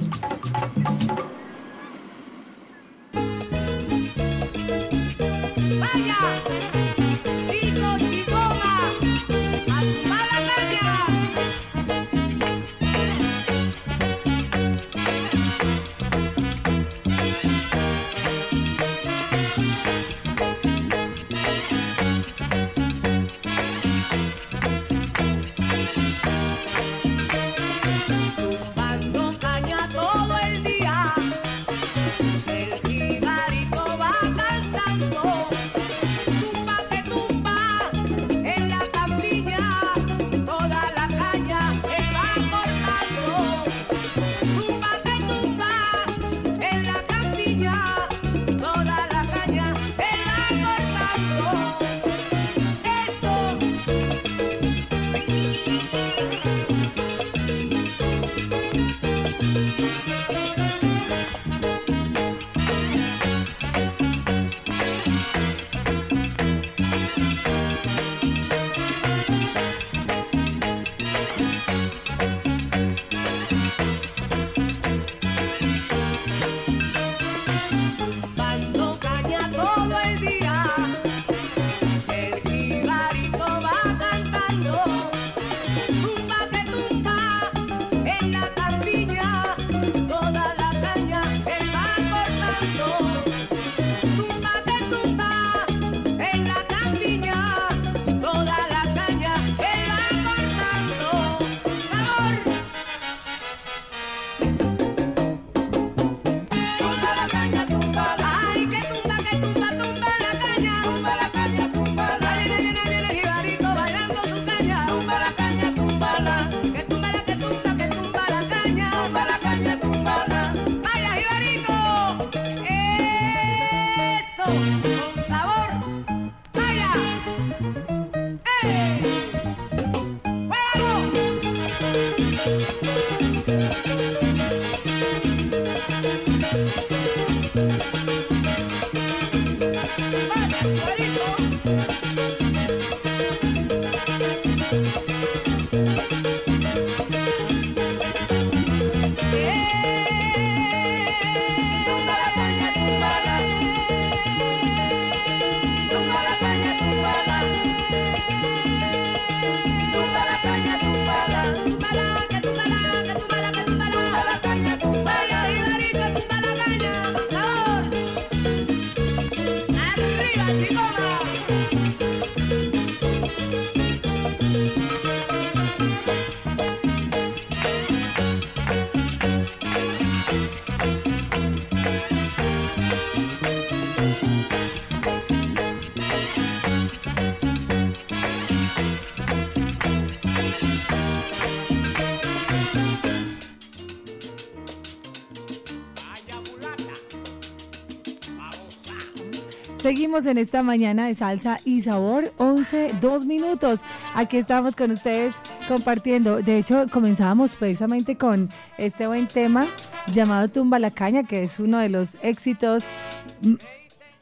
en esta mañana de salsa y sabor, 11, 2 minutos. Aquí estamos con ustedes compartiendo. De hecho, comenzábamos precisamente con este buen tema llamado Tumba la Caña, que es uno de los éxitos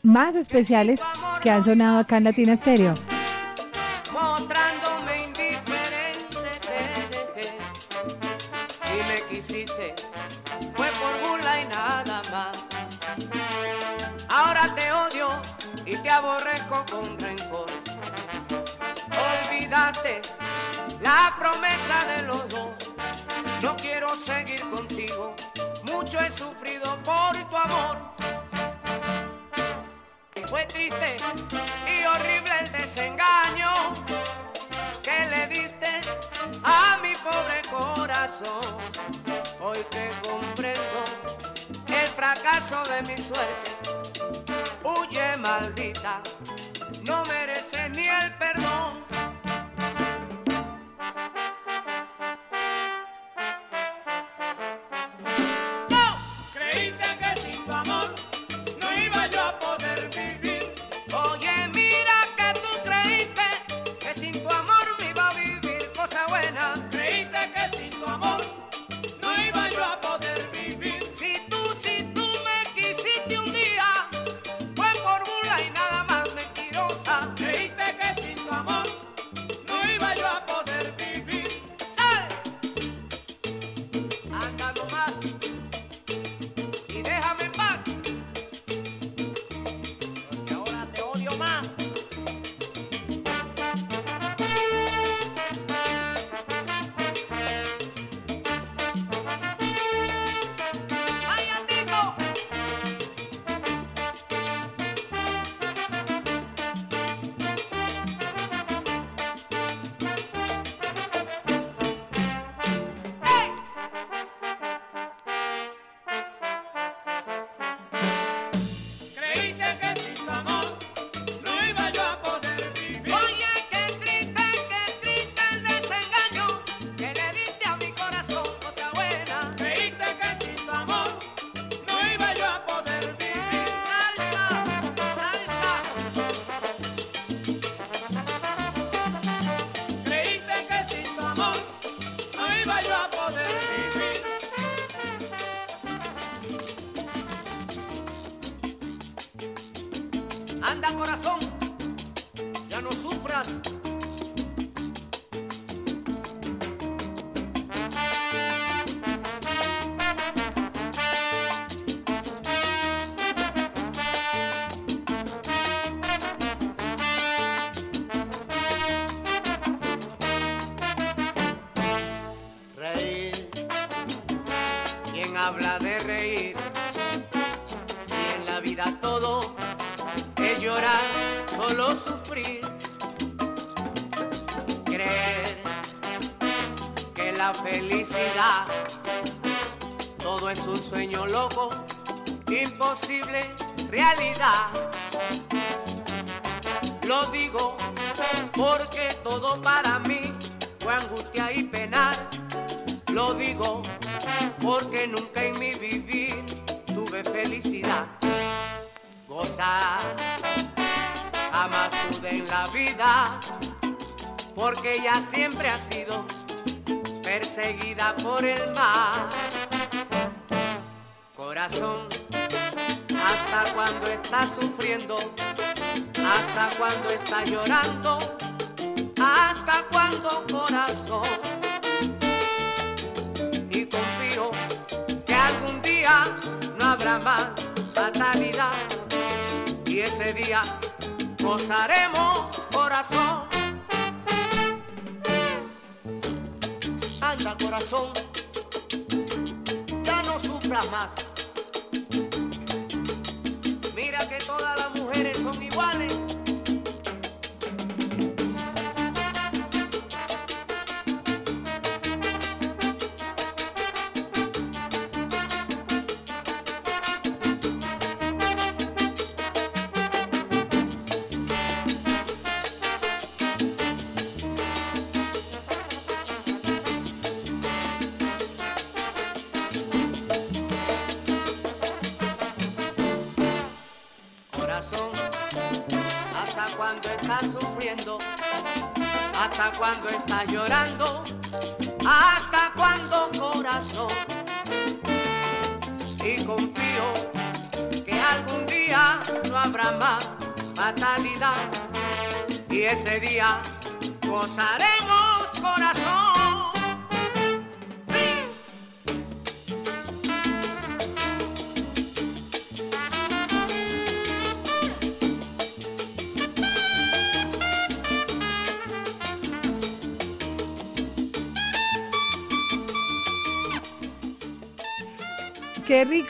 más especiales que han sonado acá en Latina Stereo. con rencor. Olvídate la promesa de los dos. No quiero seguir contigo, mucho he sufrido por tu amor. Fue triste y horrible el desengaño que le diste a mi pobre corazón. Hoy que comprendo el fracaso de mi suerte, huye maldita no mereces ni el perdón. Ella siempre ha sido perseguida por el mar. Corazón, hasta cuando estás sufriendo, hasta cuando estás llorando, hasta cuando corazón. Y confío que algún día no habrá más fatalidad y ese día gozaremos corazón. Corazón, ya no sufras más. Mira que todas las mujeres son iguales. Ese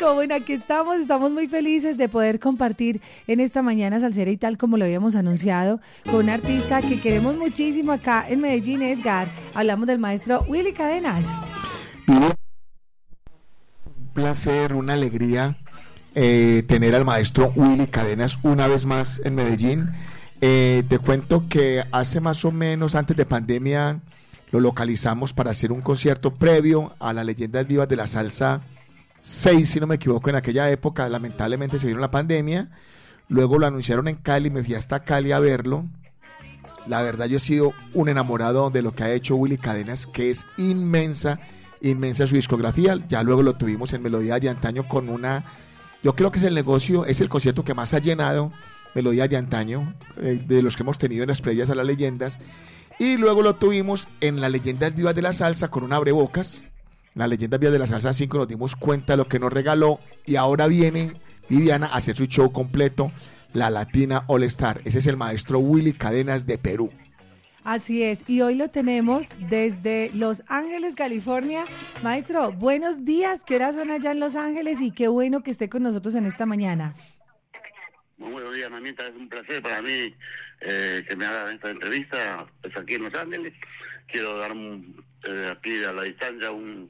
bueno, aquí estamos, estamos muy felices de poder compartir en esta mañana salsera y tal como lo habíamos anunciado, con un artista que queremos muchísimo acá en Medellín, Edgar. Hablamos del maestro Willy Cadenas. Un placer, una alegría eh, tener al maestro Willy Cadenas una vez más en Medellín. Eh, te cuento que hace más o menos antes de pandemia lo localizamos para hacer un concierto previo a las leyendas vivas de la salsa 6, si no me equivoco, en aquella época. Lamentablemente se vino la pandemia. Luego lo anunciaron en Cali, me fui hasta Cali a verlo. La verdad, yo he sido un enamorado de lo que ha hecho Willy Cadenas, que es inmensa, inmensa su discografía. Ya luego lo tuvimos en Melodía de Antaño con una. Yo creo que es el negocio, es el concierto que más ha llenado Melodía de Antaño, eh, de los que hemos tenido en las previas a las leyendas. Y luego lo tuvimos en las leyendas vivas de la salsa con un abrebocas. La leyenda vivas de la salsa 5 nos dimos cuenta de lo que nos regaló. Y ahora viene Viviana a hacer su show completo, la Latina All Star. Ese es el maestro Willy Cadenas de Perú. Así es, y hoy lo tenemos desde Los Ángeles, California. Maestro, buenos días, ¿qué horas son allá en Los Ángeles? Y qué bueno que esté con nosotros en esta mañana. Muy buenos días, mamita. Es un placer para mí eh, que me haga esta entrevista pues, aquí en Los Ángeles. Quiero dar un, eh, aquí a la distancia un,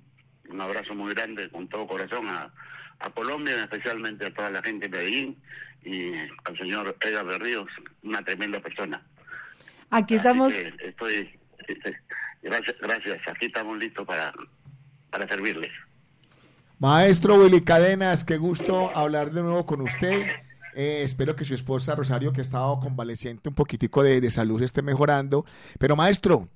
un abrazo muy grande con todo corazón a, a Colombia, especialmente a toda la gente de Medellín y al señor Edgar de Ríos, una tremenda persona. Aquí estamos, estoy, gracias, gracias. Aquí estamos listos para, para servirles. Maestro Willy Cadenas, qué gusto hablar de nuevo con usted. Eh, espero que su esposa Rosario, que ha estado convaleciente un poquitico de, de salud, esté mejorando. Pero maestro,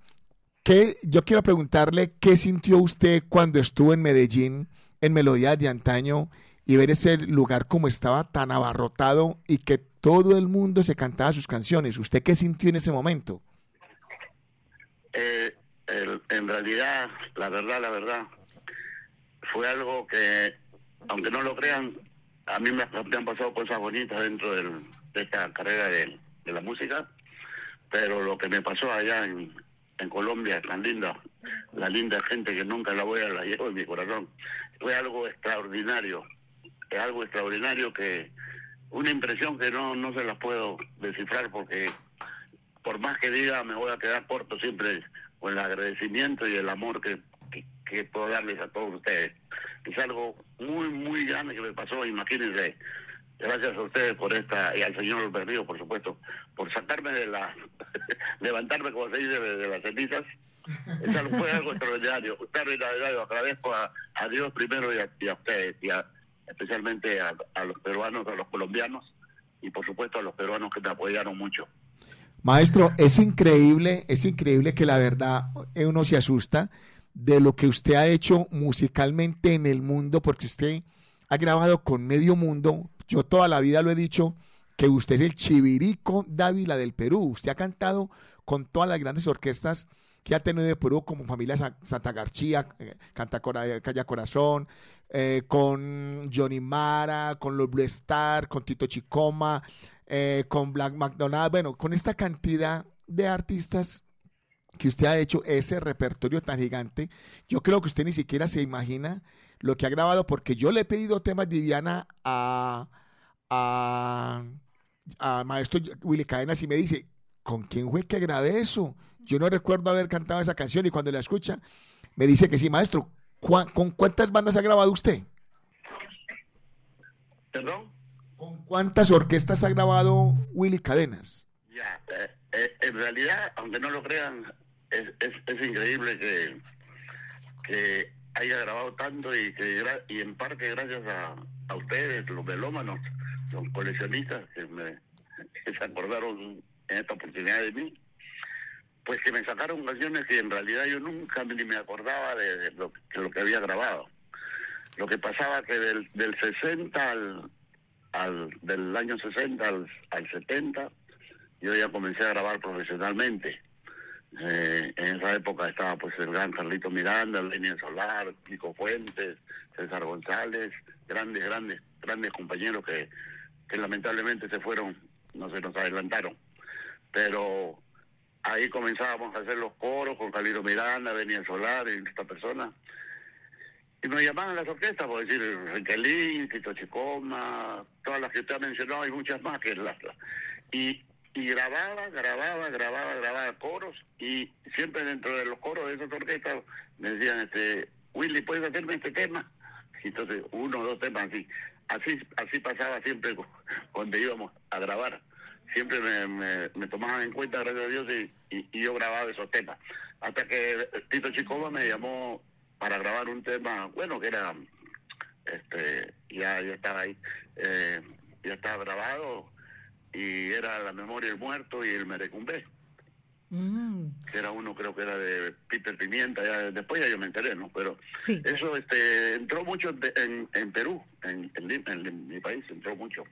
¿qué, yo quiero preguntarle qué sintió usted cuando estuvo en Medellín, en Melodías de Antaño, y ver ese lugar como estaba tan abarrotado y que todo el mundo se cantaba sus canciones. ¿Usted qué sintió en ese momento? Eh, el- en realidad, la verdad, la verdad, fue algo que, aunque no lo crean, a mí me, han pasado cosas bonitas dentro de esta carrera de, de la música, pero lo que me pasó allá en, en Colombia, tan linda, la linda gente que nunca la voy a la llevo en mi corazón. Fue algo extraordinario, es algo extraordinario que, una impresión que no, no se la puedo descifrar porque por más que diga me voy a quedar corto siempre con el agradecimiento y el amor que, que, que puedo darles a todos ustedes. Es algo muy, muy grande que me pasó, imagínense. Gracias a ustedes por esta, y al señor Berrío, por supuesto, por sacarme de la, levantarme, como se dice, de, de las cenizas. Es algo, fue algo extraordinario, extraordinario. Agradezco a, a Dios primero y a, y a ustedes, y a- especialmente a, a los peruanos, a los colombianos, y por supuesto a los peruanos que me apoyaron mucho. Maestro, es increíble, es increíble que la verdad eh, uno se asusta de lo que usted ha hecho musicalmente en el mundo, porque usted ha grabado con medio mundo. Yo toda la vida lo he dicho que usted es el chivirico Dávila del Perú. Usted ha cantado con todas las grandes orquestas que ha tenido de Perú, como Familia Sa- Santa García, eh, Canta Cora- Calla Corazón, eh, con Johnny Mara, con los Blue Star, con Tito Chicoma, eh, con Black McDonald, bueno, con esta cantidad de artistas que usted ha hecho, ese repertorio tan gigante, yo creo que usted ni siquiera se imagina lo que ha grabado, porque yo le he pedido temas de Diana a, a, a maestro Willy Cadenas y me dice, ¿con quién fue que grabé eso? Yo no recuerdo haber cantado esa canción y cuando la escucha, me dice que sí, maestro, ¿cuá- ¿con cuántas bandas ha grabado usted? ¿Perdón? ¿Con cuántas orquestas ha grabado Willy Cadenas? Ya, eh, eh, en realidad, aunque no lo crean, es, es, es increíble que, que haya grabado tanto y que y en parte gracias a, a ustedes, los melómanos, los coleccionistas que, me, que se acordaron en esta oportunidad de mí, pues que me sacaron canciones que en realidad yo nunca ni me acordaba de, de lo, de lo que había grabado. Lo que pasaba que del, del 60 al, al del año 60 al, al 70 yo ya comencé a grabar profesionalmente. Eh, en esa época estaba pues el gran Carlito Miranda, Lenin Solar, Pico Fuentes, César González, grandes, grandes, grandes compañeros que, que lamentablemente se fueron, no se nos adelantaron. Pero ahí comenzábamos a hacer los coros con Carlito Miranda, Lenin Solar y esta persona. Y nos llamaban las orquestas, por decir, Riquelín, Tito Chicoma, todas las que usted ha mencionado y muchas más que las... Y, y grababa, grababa, grababa, grababa coros y siempre dentro de los coros de esas orquestas me decían, este, Willy, ¿puedes hacerme este tema? Entonces, uno o dos temas así. Así, así pasaba siempre cu- cuando íbamos a grabar. Siempre me, me, tomaban en cuenta, gracias a Dios, y, yo grababa esos temas. Hasta que Tito Chicoma me llamó para grabar un tema, bueno, que era, este, ya, ya estaba ahí, eh, ya estaba grabado, y era La Memoria del Muerto y El Merecumbé, Mm, que era uno, creo que era de Peter Pimienta, ya, después ya yo me enteré, ¿no? Pero Sí. eso este, entró mucho de- en, en Perú, en, en mi país, entró mucho.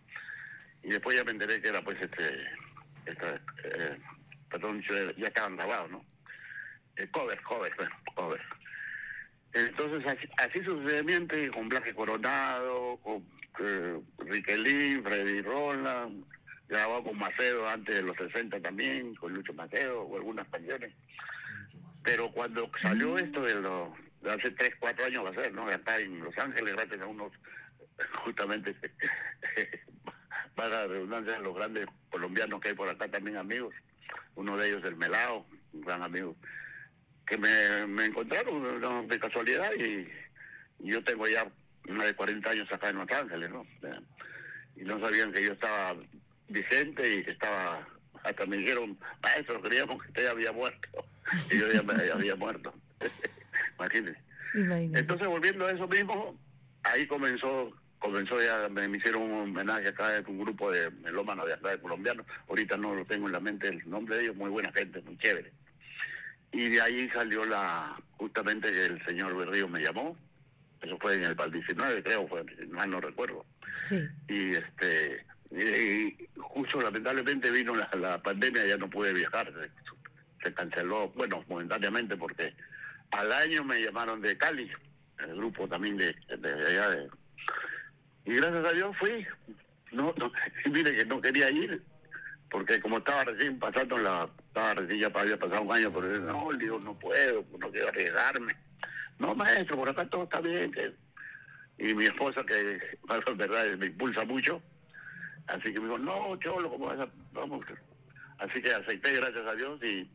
Y después ya me enteré que era, pues, este, esta, eh, perdón, ya estaban grabados, ¿no? Eh, cover, cover, bueno, cover. Entonces, así, así sucesivamente, con Blanque Coronado, con eh, Riquelín, Freddy Roland, grabado con Macedo antes de los 60 también, con Lucho Macedo, o algunas canciones. Pero cuando salió esto de, lo, de hace 3, 4 años va a ser, ¿no? Acá en Los Ángeles, gracias a unos, justamente, para la redundancia, los grandes colombianos que hay por acá también amigos, uno de ellos el Melao, un gran amigo, que me, me encontraron ¿no? de casualidad y, yo tengo ya más de 40 años acá en Los Ángeles, ¿no? Y no sabían que yo estaba vigente y que estaba, hasta me dijeron, maestro, creíamos que usted había muerto. Y yo ya me había muerto. Imagínense. imagínese. Entonces, volviendo a eso mismo, ahí comenzó, comenzó ya, me, me hicieron un homenaje acá de un grupo de melómanos de acá de colombianos. Ahorita no lo tengo en la mente el nombre de ellos, muy buena gente, muy chévere. Y de ahí salió la, justamente que el señor Berrío me llamó, eso fue en el Val 19, creo, fue, mal no recuerdo. Sí. Y este, y justo lamentablemente vino la, pandemia, ya no pude viajar, se, canceló, bueno, momentáneamente porque al año me llamaron de Cali, el grupo también de, allá de... Y gracias a Dios fui. No, no, mire que no quería ir, porque como estaba recién pasando la, estaba recién ya había pasado un año, pero no, digo, no puedo, no quiero arriesgarme. No, maestro, por acá todo está bien. Y mi esposa, que la verdad me impulsa mucho, así que me dijo, no, Cholo, ¿cómo vas a...? Vamos. Así que aceité, gracias a Dios, y,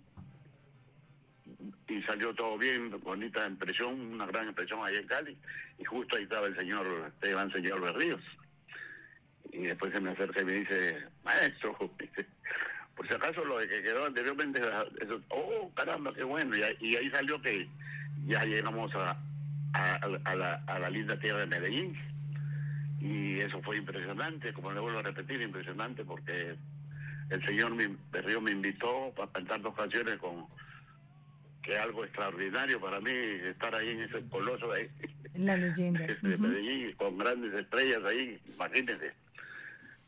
y salió todo bien, bonita impresión, una gran impresión ahí en Cali, y justo ahí estaba el señor Esteban Señor Berríos. Y después se me acerca y me dice, maestro, por si acaso lo que quedó anteriormente, eso, oh, caramba, qué bueno. Y, ahí- y ahí salió que ya llegamos a, a la, a la linda tierra de Medellín. Y eso fue impresionante, como le vuelvo a repetir, impresionante, porque el señor Berrío me invitó a cantar dos canciones con que algo extraordinario para mí estar ahí en ese coloso de, Las leyendas. de ujú. Medellín con grandes estrellas ahí, imagínense.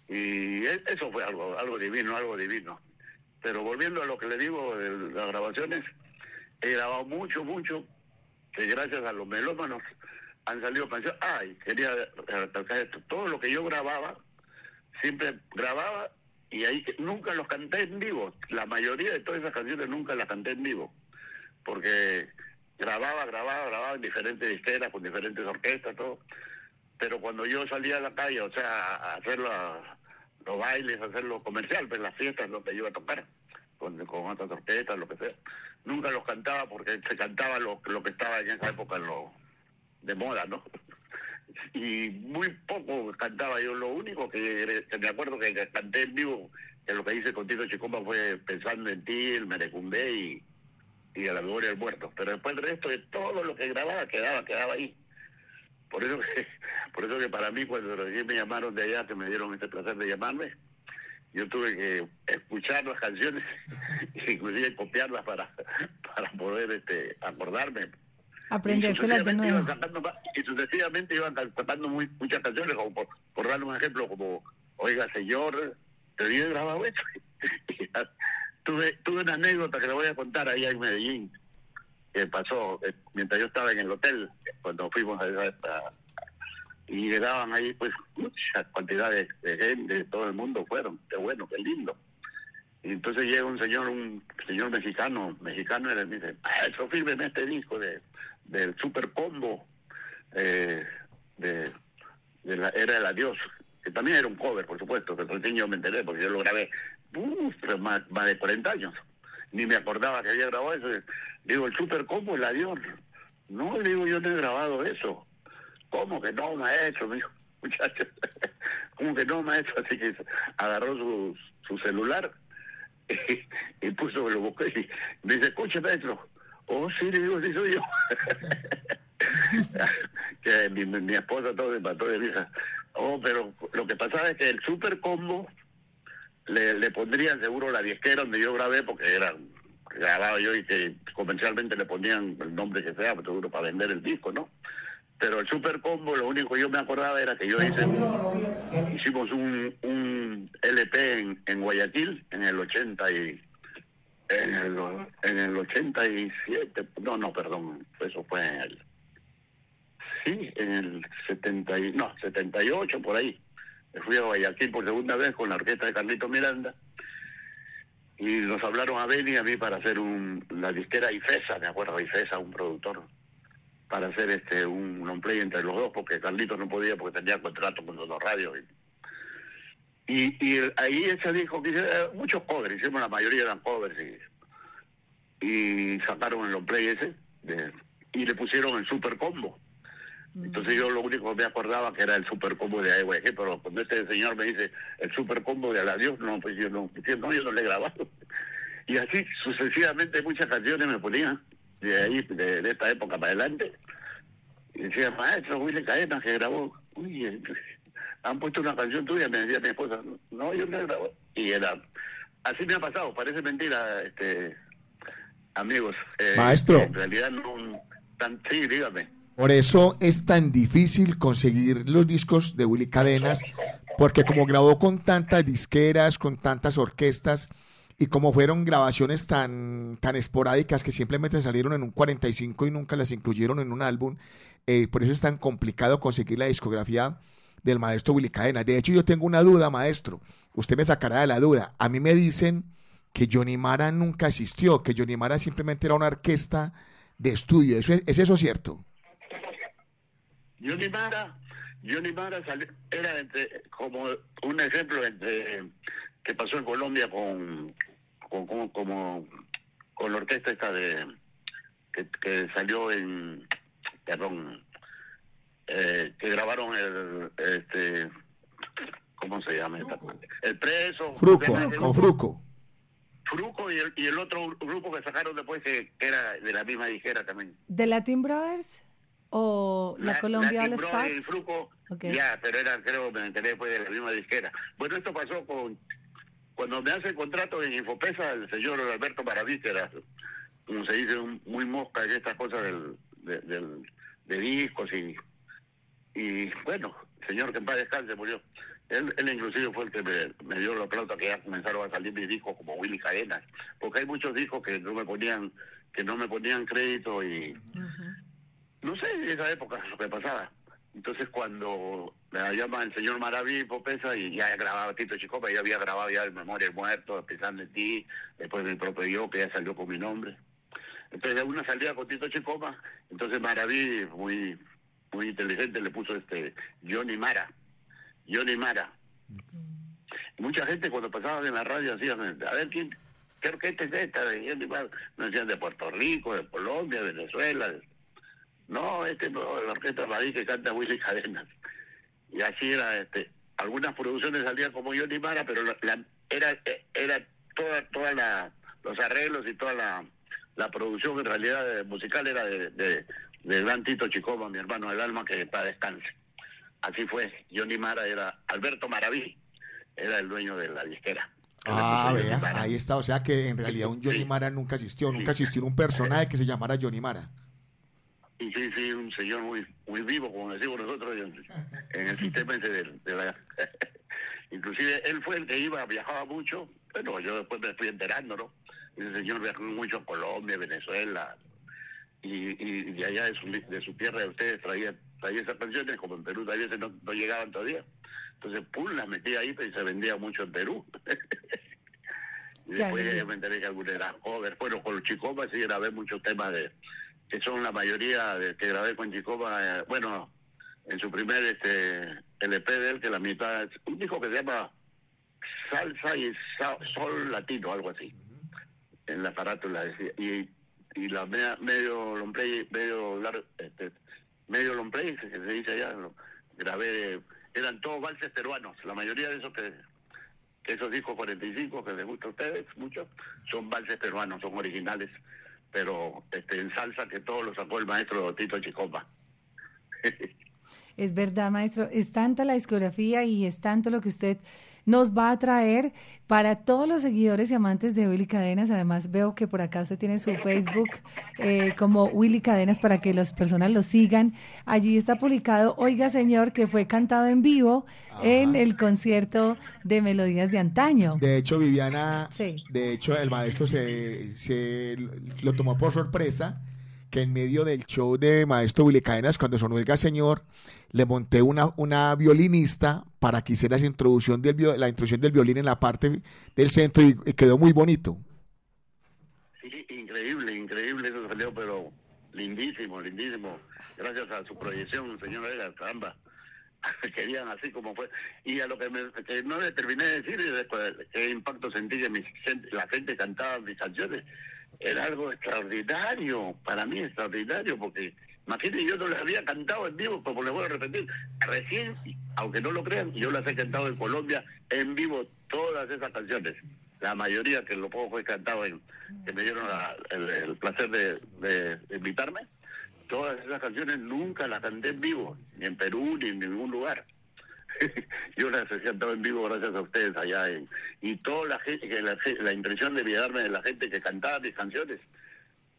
Y e- eso fue algo, algo divino, algo divino. Pero volviendo a lo que le digo de las grabaciones, he grabado mucho, mucho, que gracias a los melómanos han salido canciones. Ay, quería recalcar esto. Todo lo que yo grababa, siempre grababa y ahí nunca los canté en vivo. La mayoría de todas esas canciones nunca las canté en vivo. Porque grababa, grababa, grababa en diferentes disqueras, con diferentes orquestas, todo. Pero cuando yo salía a la calle, o sea, a hacer los bailes, a hacer los comerciales, pues las fiestas donde yo iba a tocar, con, con otras orquestas, lo que sea, nunca los cantaba porque se cantaba lo, lo que estaba en esa época en lo, de moda, ¿no? Y muy poco cantaba yo, lo único que, me acuerdo que, canté en vivo, que lo que hice con Tito Chicomba fue Pensando en ti, el Merecumbe y, y a la memoria del muerto. Pero después el resto de todo lo que grababa quedaba, quedaba ahí. Por eso que, por eso que para mí cuando recién me llamaron de allá, que me dieron este placer de llamarme, yo tuve que escuchar las canciones, inclusive copiarlas para, para poder este, acordarme. Aprendértelas de nuevo. iban y sucesivamente iban can- sacando muy- muchas canciones, como por, por darle un ejemplo, como Oiga Señor, te había grabado esto. tuve, tuve una anécdota que le voy a contar allá en Medellín, que pasó eh, mientras yo estaba en el hotel, cuando fuimos a esa a- y llegaban ahí pues mucha cantidad de, gente, de todo el mundo fueron, qué bueno, qué lindo. Y entonces llega un señor, un señor mexicano, mexicano, y le dice, eso fírmeme este disco de, del Super Combo, eh, de, la Era del Adiós, que también era un cover, por supuesto, que recién yo me enteré, porque yo lo grabé más, de 40 años. Ni me acordaba que había grabado eso. Digo, el Super Combo, el Adiós. No, digo, yo no he grabado eso. ¿Cómo que no, maestro? Me dijo, muchacho. ¿Cómo que no, maestro? Así que agarró su, su celular y, y puso, lo busqué y me dice, escuche, maestro. Oh, sí, le digo, sí soy yo. que mi, esposa todo se mató de risa. Oh, pero lo que pasaba es que el super combo le, le pondrían seguro la disquera donde yo grabé, porque era grabado yo y que comercialmente le ponían el nombre que sea, seguro para vender el disco, ¿no? Pero el super combo, lo único que yo me acordaba era que yo hice, hicimos un, un LP en, en Guayaquil en el 80 y, en el, en el 87, no, no, perdón, eso fue en el, sí, en el 70, y- no, 78 por ahí. Fui a Guayaquil por segunda vez con la orquesta de Carlito Miranda y nos hablaron a Beni y a mí para hacer un, la disquera IFESA, me acuerdo, IFESA, un productor, para hacer este un long play entre los dos, porque Carlito no podía porque tenía contrato con los radios. Y, y, y ahí ese disco que eh, muchos covers, hicimos la mayoría eran covers y, y sacaron el long play ese de- y le pusieron el super combo. Entonces yo lo único que me acordaba que era el super combo de AEG, pero cuando este señor me dice el super combo de Adiós, no, pues yo no, yo no, yo no le he grabado. Y así sucesivamente muchas canciones me ponían de ahí, de, de esta época para adelante. Y decía, maestro, Willy Cadena que grabó, uy, han puesto una canción tuya, me decía mi esposa, no, yo no he grabado. Y era, así me ha pasado, parece mentira, este amigos. eh, Maestro. En realidad no, tan, sí, dígame. Por eso es tan difícil conseguir los discos de Willy Cadenas, porque como grabó con tantas disqueras, con tantas orquestas, y como fueron grabaciones tan, tan esporádicas que simplemente salieron en un 45 y nunca las incluyeron en un álbum, eh, por eso es tan complicado conseguir la discografía del maestro Willy Cadenas. De hecho, yo tengo una duda, maestro. Usted me sacará de la duda. A mí me dicen que Johnny Mara nunca asistió, que Johnny Mara simplemente era una orquesta de estudio. ¿Eso es, ¿es eso cierto? Johnny Mara, Johnny Mara era entre, como un ejemplo entre que pasó en Colombia con, con, con- como con la orquesta esta de que, que salió en perdón eh, que grabaron el este ¿cómo se llama esta parte? el preso Fruco, el grupo Fruco. Fruco y el, y el otro grupo que sacaron después que, que era de la misma disquera también ¿De Latin Brothers o la, Colombia All Latin Brothers y Stars? Fruco, ya, pero era, creo, me enteré después de la misma disquera. Bueno, esto pasó con, cuando me hace el contrato en Infopesa, el señor Alberto Maraví, que era, como se dice, un- muy mosca en estas cosas del, de, del- de discos y, y bueno, señor que en paz descanse murió. Él, él inclusive fue el que me, me dio la plata que ya comenzaron a salir mis discos como Willy Cadenas, porque hay muchos discos que no me ponían, que no me ponían crédito y, no sé, en esa época lo que pasaba. Entonces cuando me llama el señor Maraví Popesa y ya grababa Tito Chicopa, yo había grabado ya el Memoria del Muerto, Pensando en ti, después mi propio yo, que ya salió con mi nombre. Entonces una salida con Tito Chicopa, entonces Maraví, muy muy inteligente, le puso este Johnny Mara. Johnny Mara. Y mucha gente cuando pasaba en la radio hacían, a ver quién, qué orquesta es esta de Johnny Mara. Me decían de Puerto Rico, de Colombia, Venezuela, de- no, este no, la orquesta Madrid que canta Willy Cadenas. Y así era, este, algunas producciones salían como Johnny Mara, pero la, la- era, era toda, toda la, los arreglos y toda la, la producción en realidad eh, musical era de, de, de gran Tito Chicoma, mi hermano del alma, que para descanse. Así fue, Johnny Mara era, Alberto Maraví, era el dueño de la disquera. Ah, vea, ahí está. O sea que en realidad un Johnny Mara nunca asistió. Nunca asistió un personaje que se llamara Johnny Mara. Sí, sí, un señor muy muy vivo, como decimos nosotros, en, en el sistema ese de, de la... Inclusive él fue el que iba, viajaba mucho, bueno, yo después me fui enterando, ¿no? Ese señor viajó mucho a Colombia, Venezuela, y, y de allá de su, de su tierra de ustedes traía, traía esas canciones, como en Perú a veces no, no llegaban todavía. Entonces, pum, las metía ahí y se vendía mucho en Perú. y después alegría. ya me enteré que alguna era cover. Bueno, con los Chicopas sí grabé muchos temas de que son la mayoría de que grabé con Chicopa, eh, bueno, en su primer este LP de él, que la mitad un disco que se llama Salsa y Sol Latino, algo así. En la carátula decía. Y, y la media- medio long play, medio largo, este, medio long play, se dice allá, lo grabé, eran todos valses peruanos, la mayoría de esos que, que esos discos 45 que les gusta a ustedes mucho, son valses peruanos, son originales, pero este en salsa que todo lo sacó el maestro Tito Chicopa. Es verdad, maestro, es tanta la discografía y es tanto lo que usted nos va a traer para todos los seguidores y amantes de Willy Cadenas. Además, veo que por acá usted tiene su Facebook eh, como Willy Cadenas para que las personas lo sigan. Allí está publicado, oiga señor, que fue cantado en vivo en el concierto de Melodías de Antaño. De hecho, Viviana, Sí. de hecho, el maestro se, se lo tomó por sorpresa que en medio del show de Maestro Willy Cadenas, cuando sonó el Señor, le monté una, una violinista para que hiciera esa introducción del, la introducción del violín en la parte del centro y, quedó muy bonito. Sí, increíble, increíble eso salió, pero lindísimo, lindísimo. Gracias a su proyección, señor Vega, caramba. Querían así como fue. Y a lo que, me, que no le terminé de decir, y después, qué impacto sentí que mi la gente cantaba mis canciones. Era algo extraordinario, para mí extraordinario, porque imagínate, yo no les había cantado en vivo, como les voy a repetir, recién, aunque no lo crean, yo las he cantado en Colombia en vivo, todas esas canciones. La mayoría que lo poco fue cantado en, que me dieron la- el, placer de invitarme, todas esas canciones nunca las canté en vivo, ni en Perú, ni en ningún lugar. Yo las he cantado en vivo gracias a ustedes allá. En, y toda la gente, que la, la impresión de darme de la gente que cantaba mis canciones,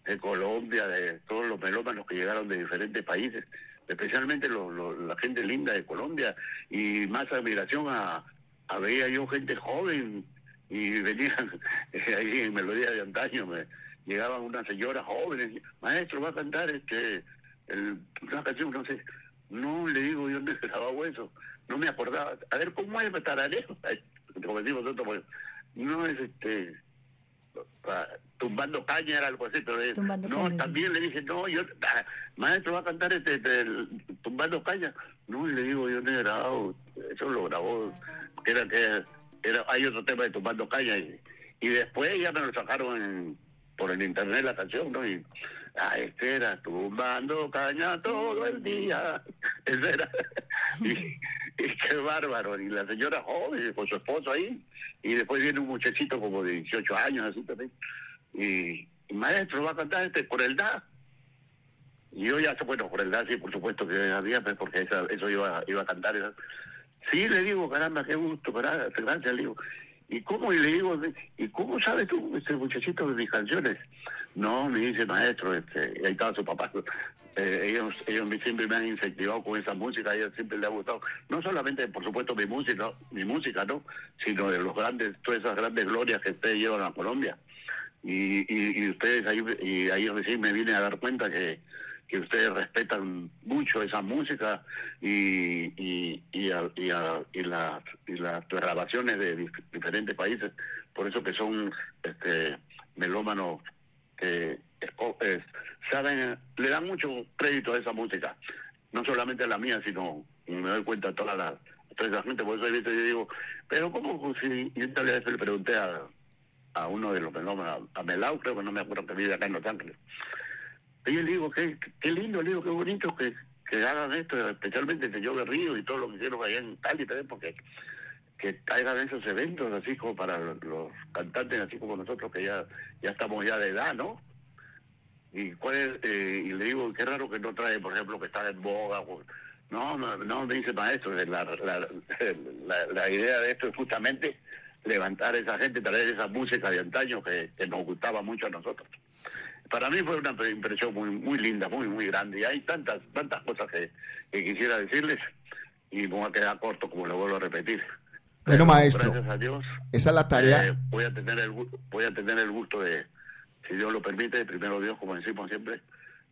de Colombia, de todos los melómanos que llegaron de diferentes países, especialmente la gente linda de Colombia, y más admiración a, a veía yo gente joven, y venían ahí en Melodía de Antaño, me llegaban unas señoras jóvenes, maestro, va a cantar este una canción, no sé, no le digo yo dónde grababa eso, no me acordaba, a ver cómo es tarareo, como decimos nosotros, pues, no es este, tumbando caña era algo así, pero Tumbando no, caña, sí. también le dije, no, yo, ah, maestro va a cantar este, este, el tumbando caña. No, y le digo, yo no he grabado, eso lo grabó, que era que era, hay otro tema de tumbando caña y, y después ya me lo sacaron en- por el internet la canción, ¿no? Y, ah, este era tumbando caña todo el día. Ese era. Y, qué bárbaro. Y la señora joven con su esposo ahí. Y después viene un muchachito como de 18 años, así también. Y, maestro, va a cantar este por el da. Y yo ya, bueno, por el da, sí, por supuesto que había, pues, porque eso iba, iba a cantar. Sí, le digo, caramba, qué gusto, gracias, le digo. ¿Y cómo? Y le digo, ¿y cómo sabes tú, este muchachito, de mis canciones? No, me dice, maestro, este, y ahí estaba su papá. Eh, ellos ellos siempre me han incentivado con esa música, a ellos siempre les ha gustado. No solamente, por supuesto, mi música, mi música, ¿no? Sino de los grandes, todas esas grandes glorias que ustedes llevan a Colombia. Y, y, y ustedes ahí, y ahí recién me vine a dar cuenta que, que ustedes respetan mucho esa música y, y, y, a- y, a- y las, y las grabaciones de dif- diferentes países. Por eso que son este, melómanos es- saben, le dan mucho crédito a esa música. No solamente a la mía, sino me doy cuenta a toda la, toda esa gente. Por eso yo digo, pero ¿cómo? Si, y tal vez le pregunté a, a uno de los melómanos, a Melau, creo que no me acuerdo que vive acá en Los Ángeles. Y yo le digo, qué, qué lindo, le digo, qué bonito que, que hagan esto, especialmente el señor Berrío y todo lo que hicieron allá en Cali también, porque que traigan esos eventos así como para los, cantantes, así como nosotros que ya, ya estamos ya de edad, ¿no? Y, eh, le digo, qué raro que no trae, por ejemplo, que está en boga. no, no, no, me dice maestro, la, idea de esto es justamente levantar a esa gente, traer esa música de antaño que, nos gustaba mucho a nosotros. Para mí fue una impresión muy muy linda, muy muy grande. Y hay tantas tantas cosas que, quisiera decirles y voy a quedar corto, como lo vuelvo a repetir. Bueno, maestro, Gracias a Dios. esa es la tarea. Eh, voy a tener el voy a tener el gusto de, si Dios lo permite, primero Dios, como decimos siempre,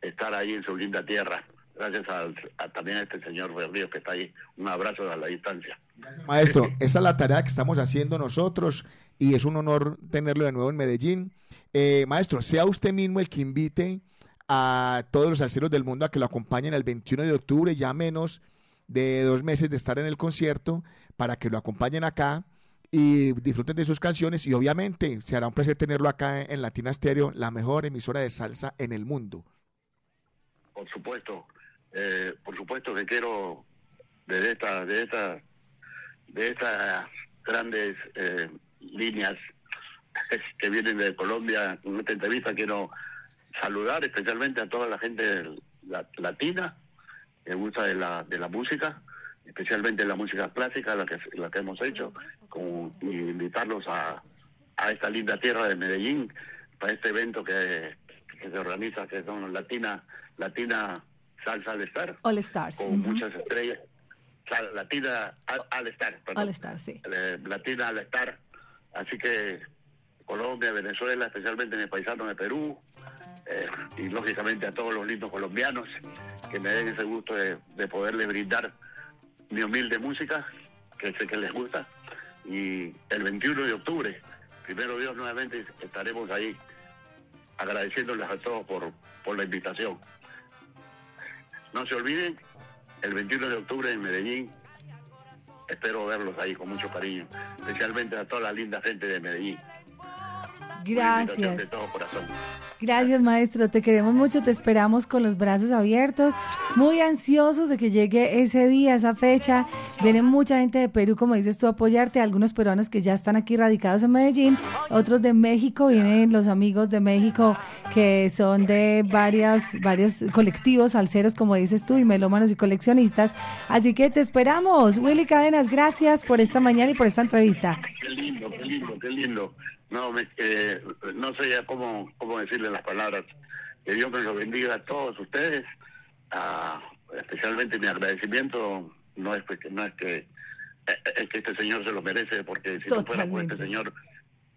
estar ahí en su linda tierra. Gracias al- a, también a este señor Berrío que está ahí. Un abrazo a la distancia. Maestro, esa es la tarea que estamos haciendo nosotros y es un honor tenerlo de nuevo en Medellín. Eh, maestro, sea usted mismo el que invite a todos los salseros del mundo a que lo acompañen el 21 de octubre, ya menos de dos meses de estar en el concierto, para que lo acompañen acá y disfruten de sus canciones y obviamente se hará un placer tenerlo acá en Latina Stereo, la mejor emisora de salsa en el mundo. Por supuesto, eh, por supuesto que quiero de esta, de esta, de estas grandes eh, líneas que vienen de Colombia en esta entrevista quiero saludar especialmente a toda la gente la- latina que gusta de la, de la música, especialmente la música clásica, la que, la que hemos hecho, con, y invitarlos a, a esta linda tierra de Medellín para este evento que, que se organiza, que son Latina, Latina Salsa al Star, All Stars. con muchas estrellas. Latina al, al Star, perdón. All Stars, sí. Eh, Latina al Star. Así que Colombia, Venezuela, especialmente mi paisano de Perú, eh, y lógicamente a todos los lindos colombianos que me den ese gusto de, de poderles brindar mi humilde música, que sé que les gusta. Y el 21 de octubre, primero Dios, nuevamente estaremos ahí agradeciéndoles a todos por, por la invitación. No se olviden, el 21 de octubre en Medellín, espero verlos ahí con mucho cariño, especialmente a toda la linda gente de Medellín. De Gracias. todo corazón. Gracias, maestro. Te queremos mucho. Te esperamos con los brazos abiertos, muy ansiosos de que llegue ese día, esa fecha. Viene mucha gente de Perú, como dices tú, a apoyarte. Algunos peruanos que ya están aquí radicados en Medellín, otros de México. Vienen los amigos de México que son de varias, varios colectivos salseros, como dices tú, y melómanos y coleccionistas. Así que te esperamos. Willy Cadenas, gracias por esta mañana y por esta entrevista. Qué lindo, qué lindo, qué lindo. No, me, eh, no sé ya cómo, cómo decirle las palabras. Que Dios me lo bendiga a todos ustedes. Ah, especialmente mi agradecimiento no es que no es que eh, es que este señor se lo merece porque si no fuera por este señor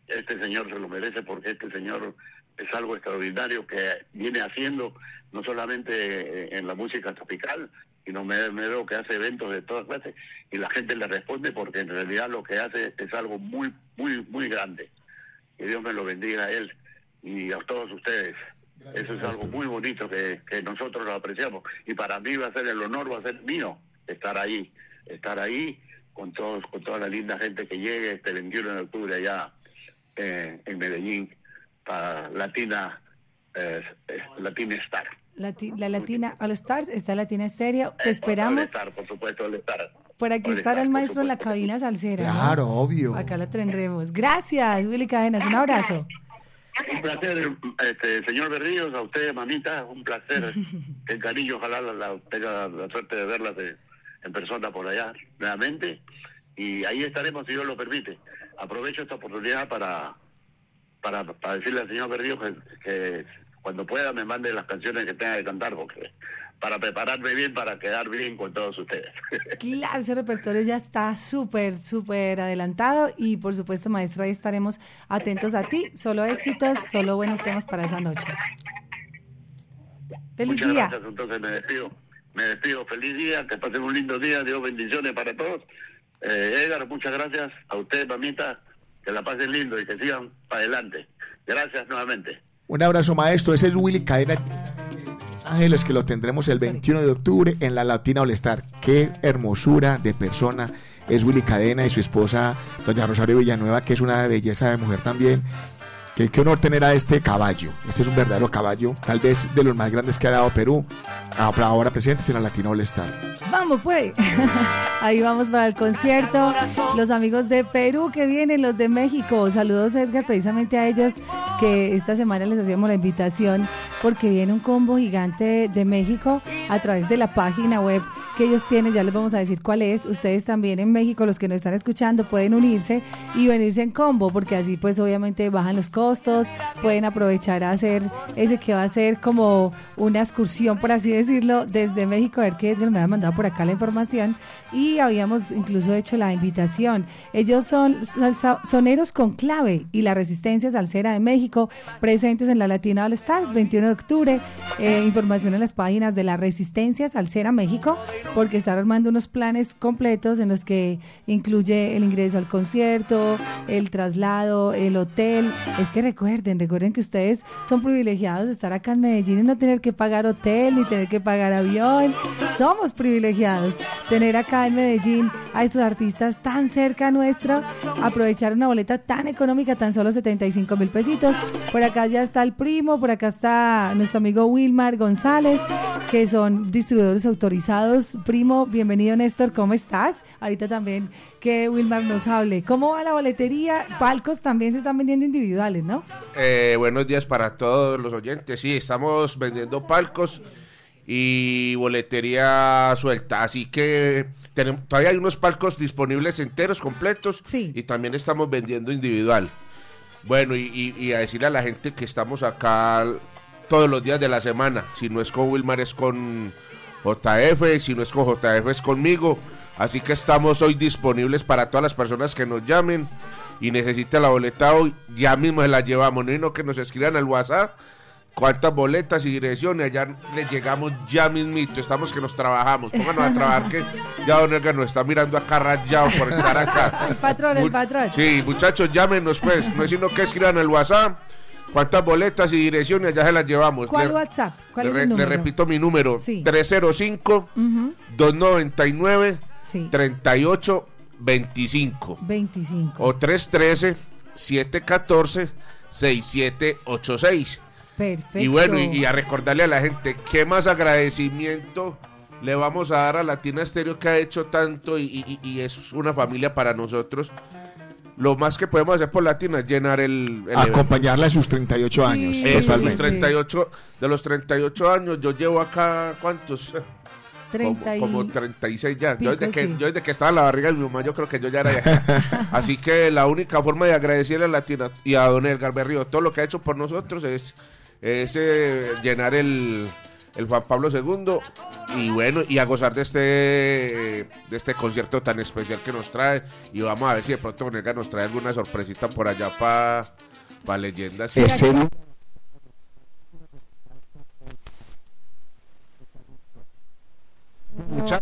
este señor se lo merece porque este señor es algo extraordinario que viene haciendo no solamente en la música tropical sino me, me veo que hace eventos de todas clases y la gente le responde porque en realidad lo que hace es algo muy muy muy grande que Dios me lo bendiga a él y a todos ustedes. Eso es algo muy bonito que, que nosotros lo apreciamos. Y para mí va a ser el honor, va a ser mío estar ahí, estar ahí con todos, con toda la linda gente que llegue este 21 de octubre allá eh, en Medellín para Latina, eh, eh, Latina Star. Lati- la Latina All Stars, está Latina Estéreo. Te All esperamos. Star, por supuesto, All Star. Por aquí estará Star, el maestro en la cabina salsera. ¿no? Claro, obvio. Acá la tendremos. Gracias, Willy Cadenas. Un abrazo. Un placer, este, señor Berríos, a usted, mamita, un placer. El cariño, ojalá la, la- tenga la suerte de verlas de- en persona por allá nuevamente. Y ahí estaremos, si Dios lo permite. Aprovecho esta oportunidad para, para, para decirle al señor Berríos que, que cuando pueda me mande las canciones que tenga que cantar, porque para prepararme bien, para quedar bien con todos ustedes. Claro, ese repertorio ya está súper, súper adelantado y por supuesto, maestro, ahí estaremos atentos a ti. Solo éxitos, solo buenos temas para esa noche. Feliz Muchas día. gracias, entonces me despido. Me despido, feliz día, que pasen un lindo día, Dios bendiciones para todos. Eh, Edgar, muchas gracias a usted, mamita, que la pasen lindo y que sigan para adelante. Gracias nuevamente. Un abrazo, maestro. Ese es Willy Cadena Ángeles, que lo tendremos el 21 de octubre en la Latina All Star. Qué hermosura de persona es Willy Cadena y su esposa, doña Rosario Villanueva, que es una belleza de mujer también. Qué, honor tener a este caballo. Este es un verdadero caballo, tal vez de los más grandes que ha dado Perú, ahora presentes en la Latina All Star. Vamos pues. Ahí vamos para el concierto. Los amigos de Perú que vienen, los de México. Saludos Edgar, precisamente a ellos que esta semana les hacíamos la invitación porque viene un combo gigante de México a través de la página web que ellos tienen. Ya les vamos a decir cuál es. Ustedes también en México, los que nos están escuchando, pueden unirse y venirse en combo porque así pues obviamente bajan los costos. Pueden aprovechar a hacer ese que va a ser como una excursión, por así decirlo, desde México. A ver qué me ha mandado por acá la información. Y habíamos incluso hecho la invitación. Ellos son soneros con clave y la resistencia salsera de México, presentes en la Latina All Stars, 21 de octubre. Eh, información en las páginas de la Resistencia Salsera México, porque están armando unos planes completos en los que incluye el ingreso al concierto, el traslado, el hotel. Es que recuerden, recuerden que ustedes son privilegiados de estar acá en Medellín y no tener que pagar hotel ni tener que pagar avión. Somos privilegiados tener acá en Medellín a estos artistas tan cerca nuestra, aprovechar una boleta tan económica, tan solo 75 mil pesitos. Por acá ya está el primo, por acá está nuestro amigo Wilmar González, que son distribuidores autorizados. Primo, bienvenido Néstor, ¿cómo estás? Ahorita también que Wilmar nos hable. ¿Cómo va la boletería? Palcos también se están vendiendo individuales, ¿no? Eh, buenos días para todos los oyentes. Sí, estamos vendiendo palcos y boletería suelta. Así que tenemos, todavía hay unos palcos disponibles enteros, completos. Y también estamos vendiendo individual. Bueno, y, y- y a decirle a la gente que estamos acá todos los días de la semana. Si no es con Wilmar, es con JF. Si no es con JF, es conmigo. Así que estamos hoy disponibles para todas las personas que nos llamen y necesiten la boleta hoy. Ya mismo se la llevamos. No, y no que nos escriban al WhatsApp cuántas boletas y direcciones. Allá les llegamos ya mismito. Estamos que nos trabajamos. Pónganos a trabajar que ya Don Edgar nos está mirando acá rayado por estar acá. El patrón, el patrón. Sí, muchachos, llámenos pues. No es sino que escriban al WhatsApp. ¿Cuántas boletas y direcciones ya se las llevamos? ¿Cuál Le- WhatsApp? ¿Cuál le, es el le número? repito mi número. Sí. 305 Ujú, 299 Sí. 38 25 25. o 313 714 6786. Perfecto. Y bueno, y, y a recordarle a la gente, ¿qué más agradecimiento le vamos a dar a Latina Estéreo que ha hecho tanto y, y- y es una familia para nosotros? Lo más que podemos hacer por Latina es llenar el, el Acompañarla a sus 38 años. evento. Eso, totalmente. 38, de los 38 años, yo llevo acá, ¿cuántos? 30 y- como, como 36 ya. yo, desde que, sí. yo desde que estaba en la barriga de mi mamá, yo creo que yo ya era de acá. Así que la única forma de agradecerle a Latina y a Don Edgar Berrío todo lo que ha hecho por nosotros es, es, eh, llenar el, el Juan Pablo II y bueno, y a gozar de este, de este concierto tan especial que nos trae. Y vamos a ver si de pronto Don Edgar nos trae alguna sorpresita por allá para leyendas. Ese- Mucha-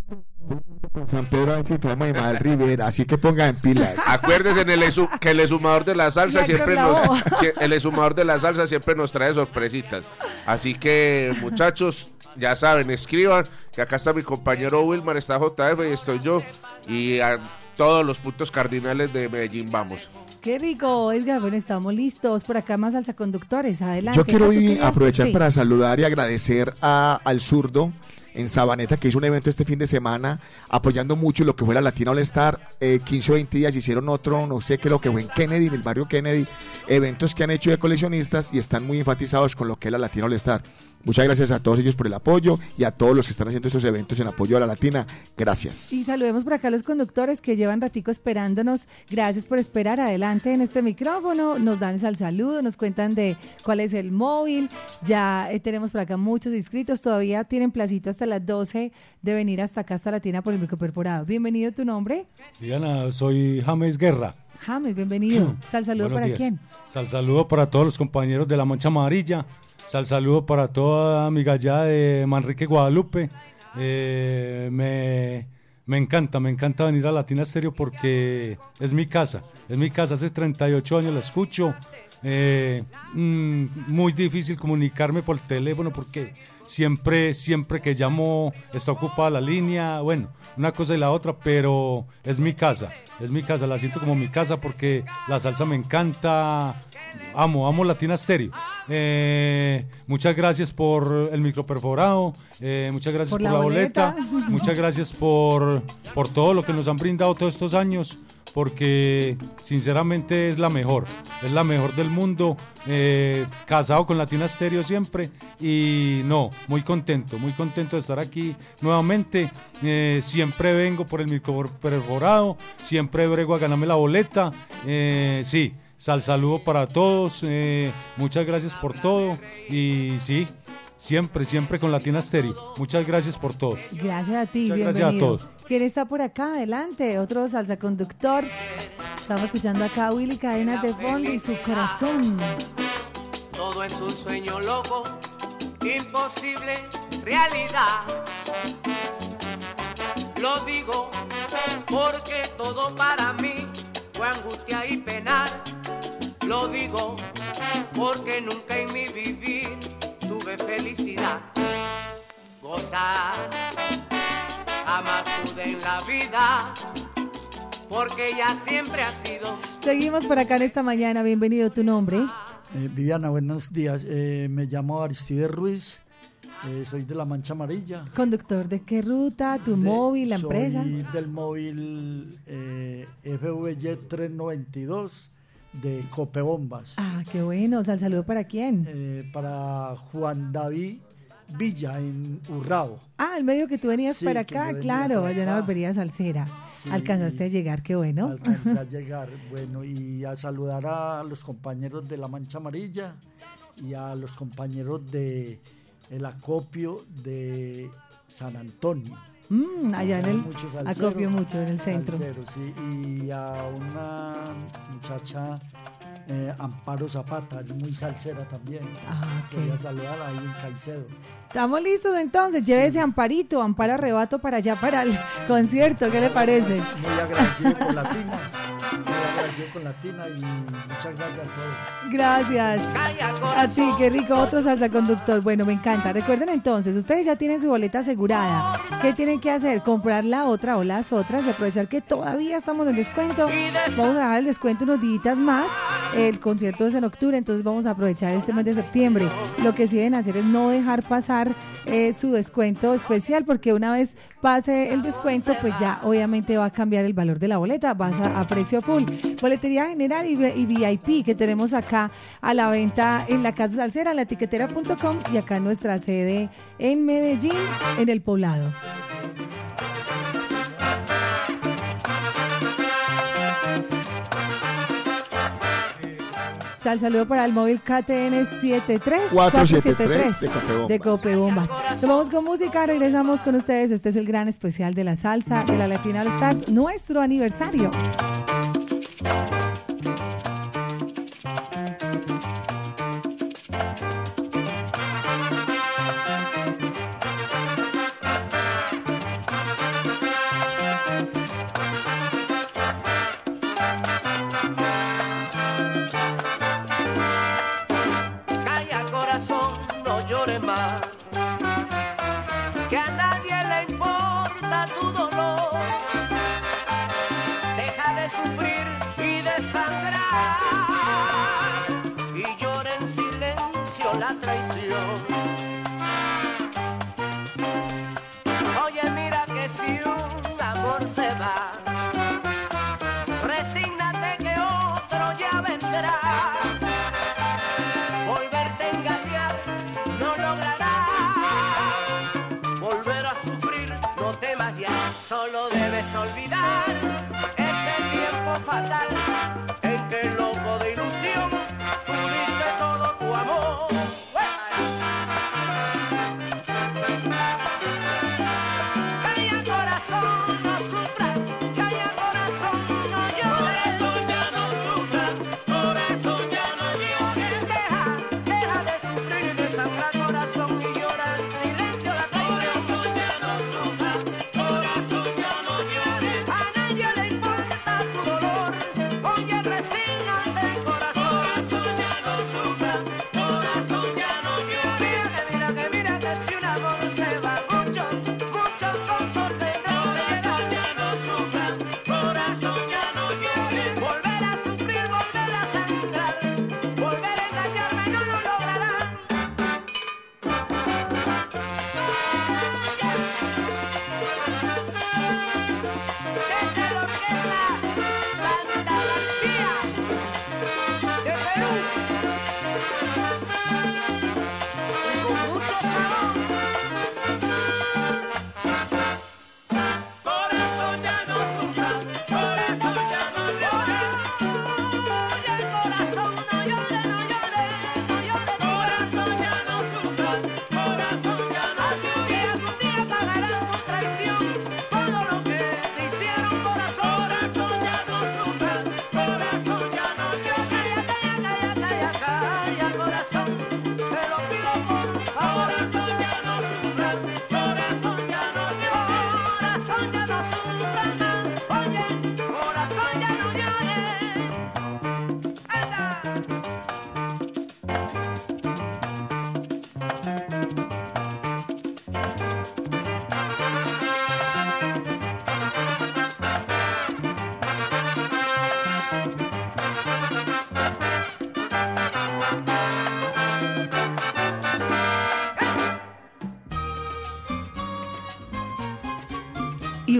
con San Pedro a ver si traemos a Ismael Rivera, así que pongan en pilas. Acuérdense en el esu- que el exhumador de la salsa Ya siempre la nos el exhumador de la salsa siempre nos trae sorpresitas. Así que muchachos, ya saben, escriban que acá está mi compañero Wilmar, está JF y estoy yo y a todos los puntos cardinales de Medellín vamos. Qué rico, Edgar. Bueno, estamos listos. Por acá más salsa conductores. Adelante. Yo quiero aprovechar Sí. para saludar y agradecer a, al zurdo en Sabaneta que hizo un evento este fin de semana apoyando mucho lo que fue la Latina All Star. Eh, 15 o 20 días hicieron otro, no sé qué, lo que fue en Kennedy, en el barrio Kennedy. Eventos que han hecho de coleccionistas y están muy enfatizados con lo que es la Latina All Star. Muchas gracias a todos ellos por el apoyo y a todos los que están haciendo estos eventos en apoyo a la Latina. Gracias. Y saludemos por acá a los conductores que llevan ratico esperándonos. Gracias por esperar adelante en este micrófono. Nos dan el saludo, nos cuentan de cuál es el móvil. Ya eh, tenemos por acá muchos inscritos. Todavía tienen placito hasta las 12 de venir hasta acá, hasta Latina por el microperforado. Bienvenido, ¿tu nombre? Diana, soy James Guerra. James, bienvenido. Sal saludo Buenos para días. quién. Sal saludo para todos los compañeros de la Mancha Amarilla. Sal saludo para toda mi gallada de Manrique Guadalupe. Eh, me, me encanta, me encanta venir a Latina Stereo porque es mi casa. Es mi casa, hace 38 años la escucho. Eh, mm, muy difícil comunicarme por teléfono porque siempre, siempre que llamo está ocupada la línea. Bueno, una cosa y la otra, pero es mi casa. Es mi casa, la siento como mi casa porque la salsa me encanta. Amo, amo Latina Stereo. Eh, muchas gracias por el microperforado. eh, muchas gracias Por por, la boleta. boleta. muchas gracias por, por todo lo que nos han brindado todos estos años. Porque sinceramente es la mejor. Es la mejor del mundo. eh, casado con Latina Stereo siempre. Y no, muy contento, muy contento de estar aquí nuevamente. Eh, siempre vengo por el microperforado. Siempre brego a ganarme la boleta. Eh, sí. Sal saludo para todos, muchas gracias por todo y sí, siempre, siempre con Latina Stereo. Muchas gracias por todo. Gracias a ti, Muchas gracias a todos. ¿Quién está por acá? Adelante, otro salsa conductor. Estamos escuchando acá a Willy Cadenas de fondo y su corazón. Todo es un sueño loco, imposible realidad. Lo digo porque todo para mí fue angustia y penar. Lo digo porque nunca en mi vivir tuve felicidad. Gozar, jamás en la vida, porque ella siempre ha sido Seguimos por acá en esta mañana. Bienvenido, tu nombre. Eh, Viviana, buenos días. Eh, me llamo Aristides Ruiz. eh, soy de la Mancha Amarilla. Conductor de qué ruta, tu móvil, la soy empresa. del móvil eh, FVY 392 de Copebombas. Ah, qué bueno. Sal saludo para quién. Eh, para Juan David Villa en Urrao. Ah, el medio que tú venías Sí, para acá, claro, allá en la barbería salsera. Sí. Alcanzaste a llegar, qué bueno. Alcancé a llegar. Bueno, y a saludar a los compañeros de la Mancha Amarilla y a los compañeros de el acopio de San Antonio. Mm, allá en el salsero, acopio mucho, en el centro. salsero, sí, y a una muchacha, eh, Amparo Zapata, muy salsera también. Ah, ok. Quería saludar ahí en Caicedo. Estamos listos entonces, llévese Amparito, Amparo Arrebato para allá, para el concierto, ¿qué le parece? Muy agradecido con Latina, muy agradecido con Latina y muchas gracias a todos. Gracias. A ti, qué rico, otro salsa conductor. Bueno, me encanta. Recuerden entonces, ustedes ya tienen su boleta asegurada. ¿Qué tienen que hacer? Comprar la otra o las otras y aprovechar que todavía estamos en descuento. Vamos a dar el descuento unos días más. El concierto es en octubre, entonces vamos a aprovechar este mes de septiembre. Lo que sí deben hacer es no dejar pasar eh, su descuento especial, porque una vez pase el descuento, pues ya obviamente va a cambiar el valor de la boleta, vas a, precio full. Boletería general y, VIP que tenemos acá a la venta en la Casa Salsera, la etiquetera.com y acá nuestra sede en Medellín, en el poblado. Sal saludo para el móvil KTN 73 473 de Copebombas. de Copebombas. Nos vamos con música, regresamos con ustedes. Este es el gran especial de la salsa de la Latina All Stars, nuestro aniversario. Oye, mira que si un amor se va, resígnate que otro ya vendrá. Volverte engañar no logrará. Volver a sufrir no temas ya, solo debes olvidar ese tiempo fatal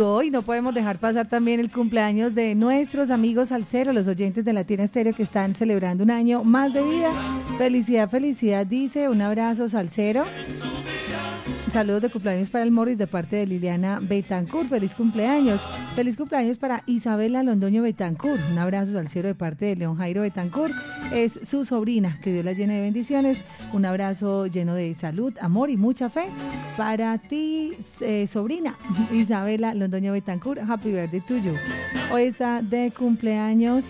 hoy no podemos dejar pasar también el cumpleaños de nuestros amigos salseros, los oyentes de Latina Estéreo que están celebrando un año más de vida. Felicidad, felicidad, dice. Un abrazo salsero. Saludos de cumpleaños para el Morris de parte de Liliana Betancourt. Feliz cumpleaños. Feliz cumpleaños para Isabela Londoño Betancourt. Un abrazo salsero de parte de León Jairo Betancourt. Es su sobrina. Que Dios la llene de bendiciones. Un abrazo lleno de salud, amor y mucha fe para ti, eh, sobrina Isabela Londoño Betancourt. Happy birthday to you. Hoy está de cumpleaños.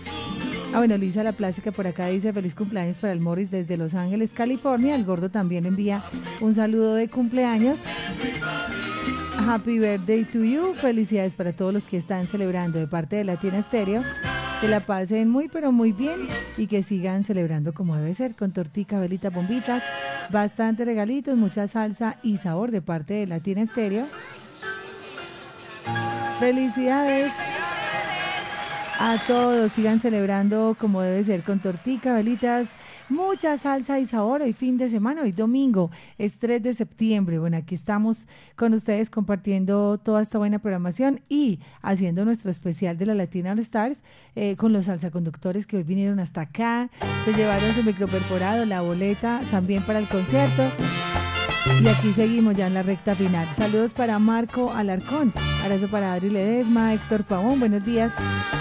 Ah, bueno, Lisa La Plástica por acá dice feliz cumpleaños para el Morris desde Los Ángeles, California. El gordo también envía un saludo de cumpleaños. Happy birthday to you. Felicidades para todos los que están celebrando de parte de Latina Estéreo. Que la pasen muy, pero muy bien y que sigan celebrando como debe ser, con tortica, velitas, bombitas, bastante regalitos, mucha salsa y sabor de parte de Latina Estéreo. Felicidades a todos, sigan celebrando como debe ser, con tortica, velitas, mucha salsa y sabor. Hoy fin de semana, hoy domingo, es 3 de septiembre. Bueno, aquí estamos con ustedes compartiendo toda esta buena programación y haciendo nuestro especial de la Latina All Stars eh, con los salsaconductores que hoy vinieron hasta acá, se llevaron su microperforado, la boleta también para el concierto. Y aquí seguimos ya en la recta final. Saludos para Marco Alarcón, abrazo para Adri Ledesma, Héctor Pavón, buenos días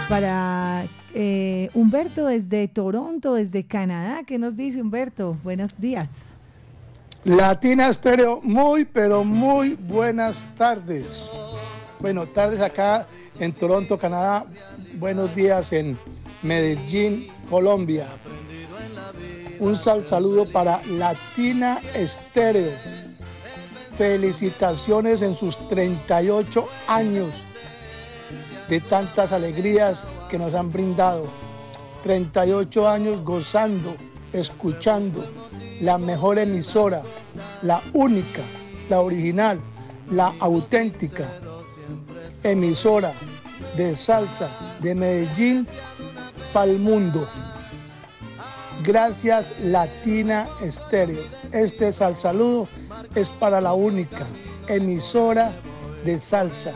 para eh, Humberto desde Toronto, desde Canadá. ¿Qué nos dice Humberto? Buenos días. Latina Estéreo, muy pero muy buenas tardes. Bueno, tardes acá en Toronto, Canadá. Buenos días en Medellín, Colombia. Un sal saludo para Latina Estéreo. Felicitaciones en sus 38 años de tantas alegrías que nos han brindado. 38 años gozando, escuchando la mejor emisora, la única, la original, la auténtica emisora de salsa de Medellín para el mundo. Gracias Latina Estéreo. Este es al saludo, es para la única emisora de salsa.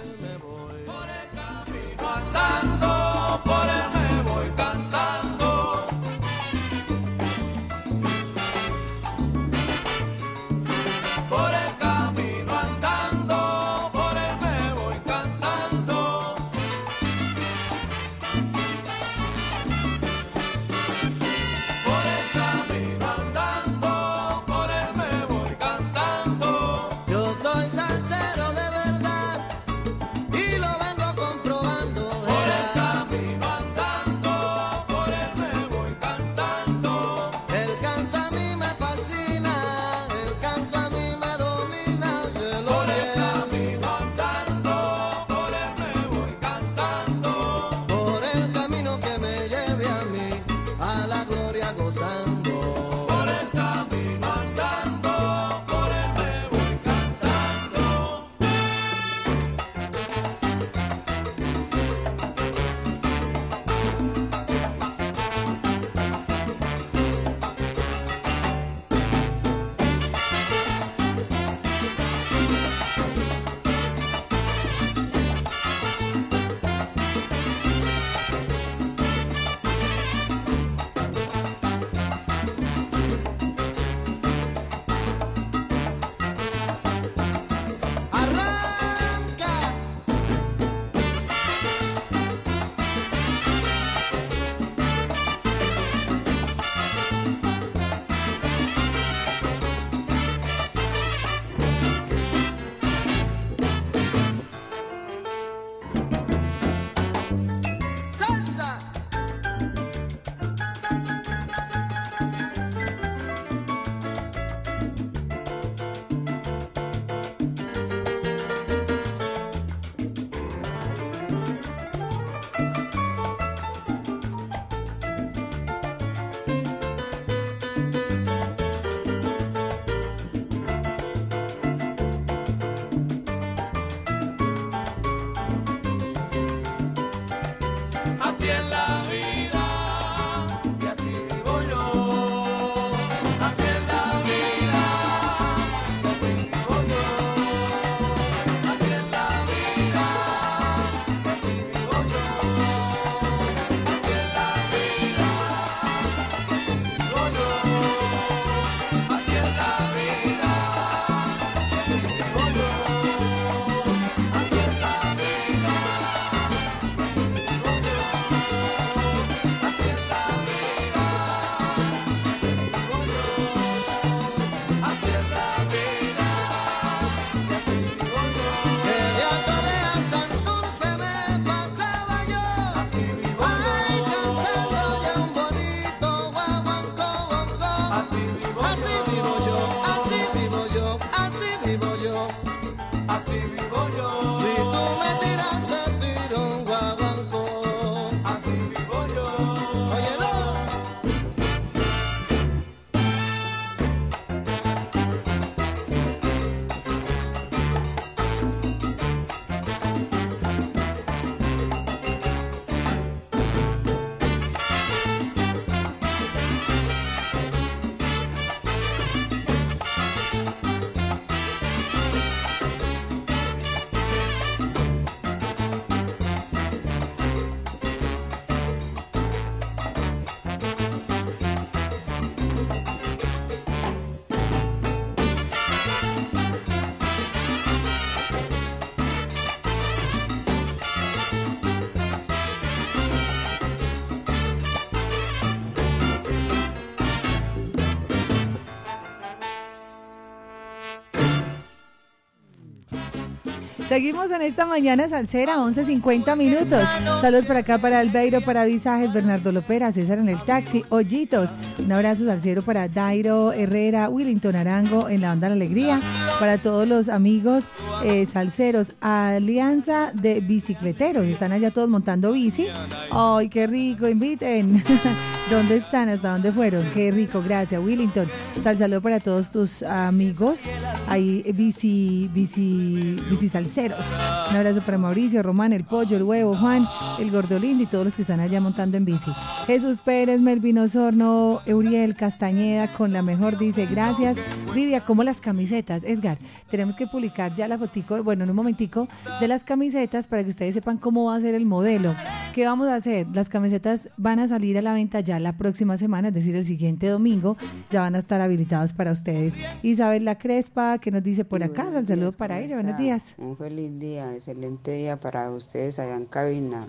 Seguimos en esta mañana salsera, 11.50 minutos. Saludos para acá, para Albeiro, para Visajes, Bernardo Lopera, César en el taxi, Hoyitos. Un abrazo salsero para Dairo Herrera, Willington Arango en la banda La Alegría. Para todos los amigos eh, salseros, Alianza de Bicicleteros. Están allá todos montando bici. ¡Ay, qué rico! Inviten. ¿Dónde están? ¿Hasta dónde fueron? Qué rico, gracias, Willington. Sal saludo para todos tus amigos. Ahí, bici, bici, bici salseros. Un abrazo para Mauricio, Román, el pollo, el huevo, Juan, el gordolindo y todos los que están allá montando en bici. Jesús Pérez, Melvin Osorno, Euriel Castañeda, con la mejor dice gracias. Vivia, como las camisetas. Edgar, tenemos que publicar ya la fotico, bueno, en un momentico, de las camisetas para que ustedes sepan cómo va a ser el modelo. ¿Qué vamos a hacer? Las camisetas van a salir a la venta ya la próxima semana, es decir, el siguiente domingo, ya van a estar habilitados para ustedes. Isabel La Crespa, que nos dice por acá, un saludo para ella, buenos días. Un feliz día, excelente día para ustedes allá en cabina.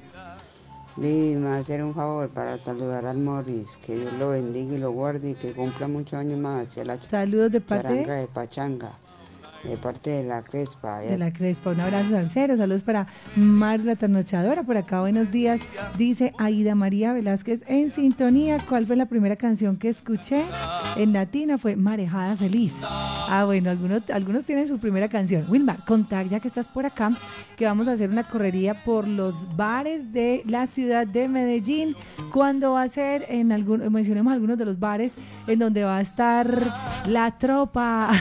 Vivi, me va a hacer un favor para saludar al Morris, que Dios lo bendiga y lo guarde y que cumpla muchos años más hacia la Saludos de parte charanga de Pachanga, de parte de la Crespa. de la Crespa. Un abrazo al cero. Saludos para Mar la Trasnochadora. Por acá, buenos días. Dice Aida María Velázquez en sintonía. ¿Cuál fue la primera canción que escuché en latina? Fue Marejada Feliz. Ah, bueno, algunos, algunos tienen su primera canción. Wilmar, contag ya que estás por acá, que vamos a hacer una correría por los bares de la ciudad de Medellín. ¿Cuándo va a ser? En algún, mencionemos algunos de los bares en donde va a estar la tropa.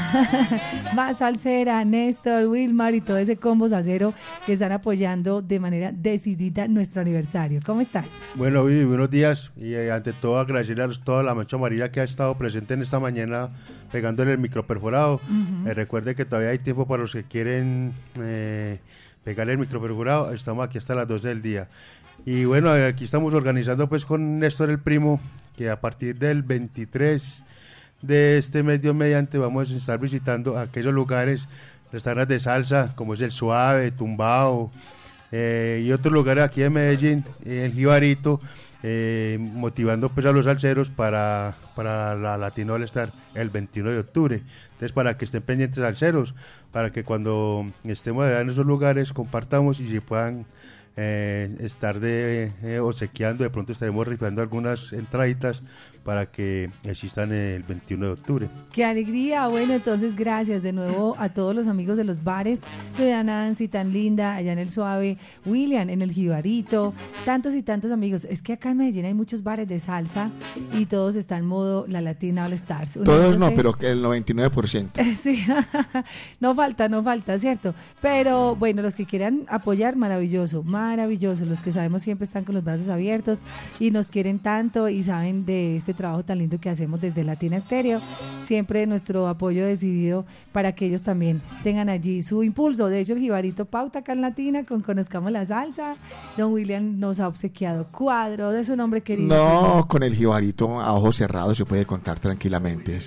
va Salsera, Néstor, Wilmar y todo ese combo salsero que están apoyando de manera decidida nuestro aniversario. ¿Cómo estás? Bueno, Vivi, buenos días. Y eh, ante todo agradecerle a toda la mancha amarilla que ha estado presente en esta mañana pegándole el micro perforado. Ujú. Eh, recuerde que todavía hay tiempo para los que quieren eh, pegarle el micro perforado. Estamos aquí hasta las 12 del día. Y bueno, aquí estamos organizando pues con Néstor el Primo, que a partir del 23 de este mes Dios mediante vamos a estar visitando aquellos lugares, restaurantes de salsa, como es el Suave, Tumbao, eh, y otros lugares aquí en Medellín, el Jibarito, eh, motivando pues a los salseros para, para la Latino All Star el 21 de octubre. Entonces para que estén pendientes salseros, para que cuando estemos en esos lugares compartamos y se puedan eh, estar de eh, de pronto estaremos rifando algunas entraditas para que existan el 21 de octubre. Qué alegría. Bueno, entonces gracias de nuevo a todos los amigos de los bares. Doña Nancy, tan linda, allá en el Suave. William, en el Jibarito. Tantos y tantos amigos. Es que acá en Medellín hay muchos bares de salsa y todos están en modo La Latina All Stars. Uno Todos no, sé- pero el 99%. Sí, no falta, no falta, ¿cierto? Pero bueno, los que quieran apoyar, maravilloso, maravilloso. Los que sabemos siempre están con los brazos abiertos y nos quieren tanto y saben de este trabajo tan lindo que hacemos desde Latina Estéreo. Siempre nuestro apoyo decidido para que ellos también tengan allí su impulso. De hecho, el Jibarito Pauta acá en Latina con Conozcamos la Salsa. Don William nos ha obsequiado cuadros de su nombre querido. No, con el jibarito a ojos cerrados se puede contar tranquilamente.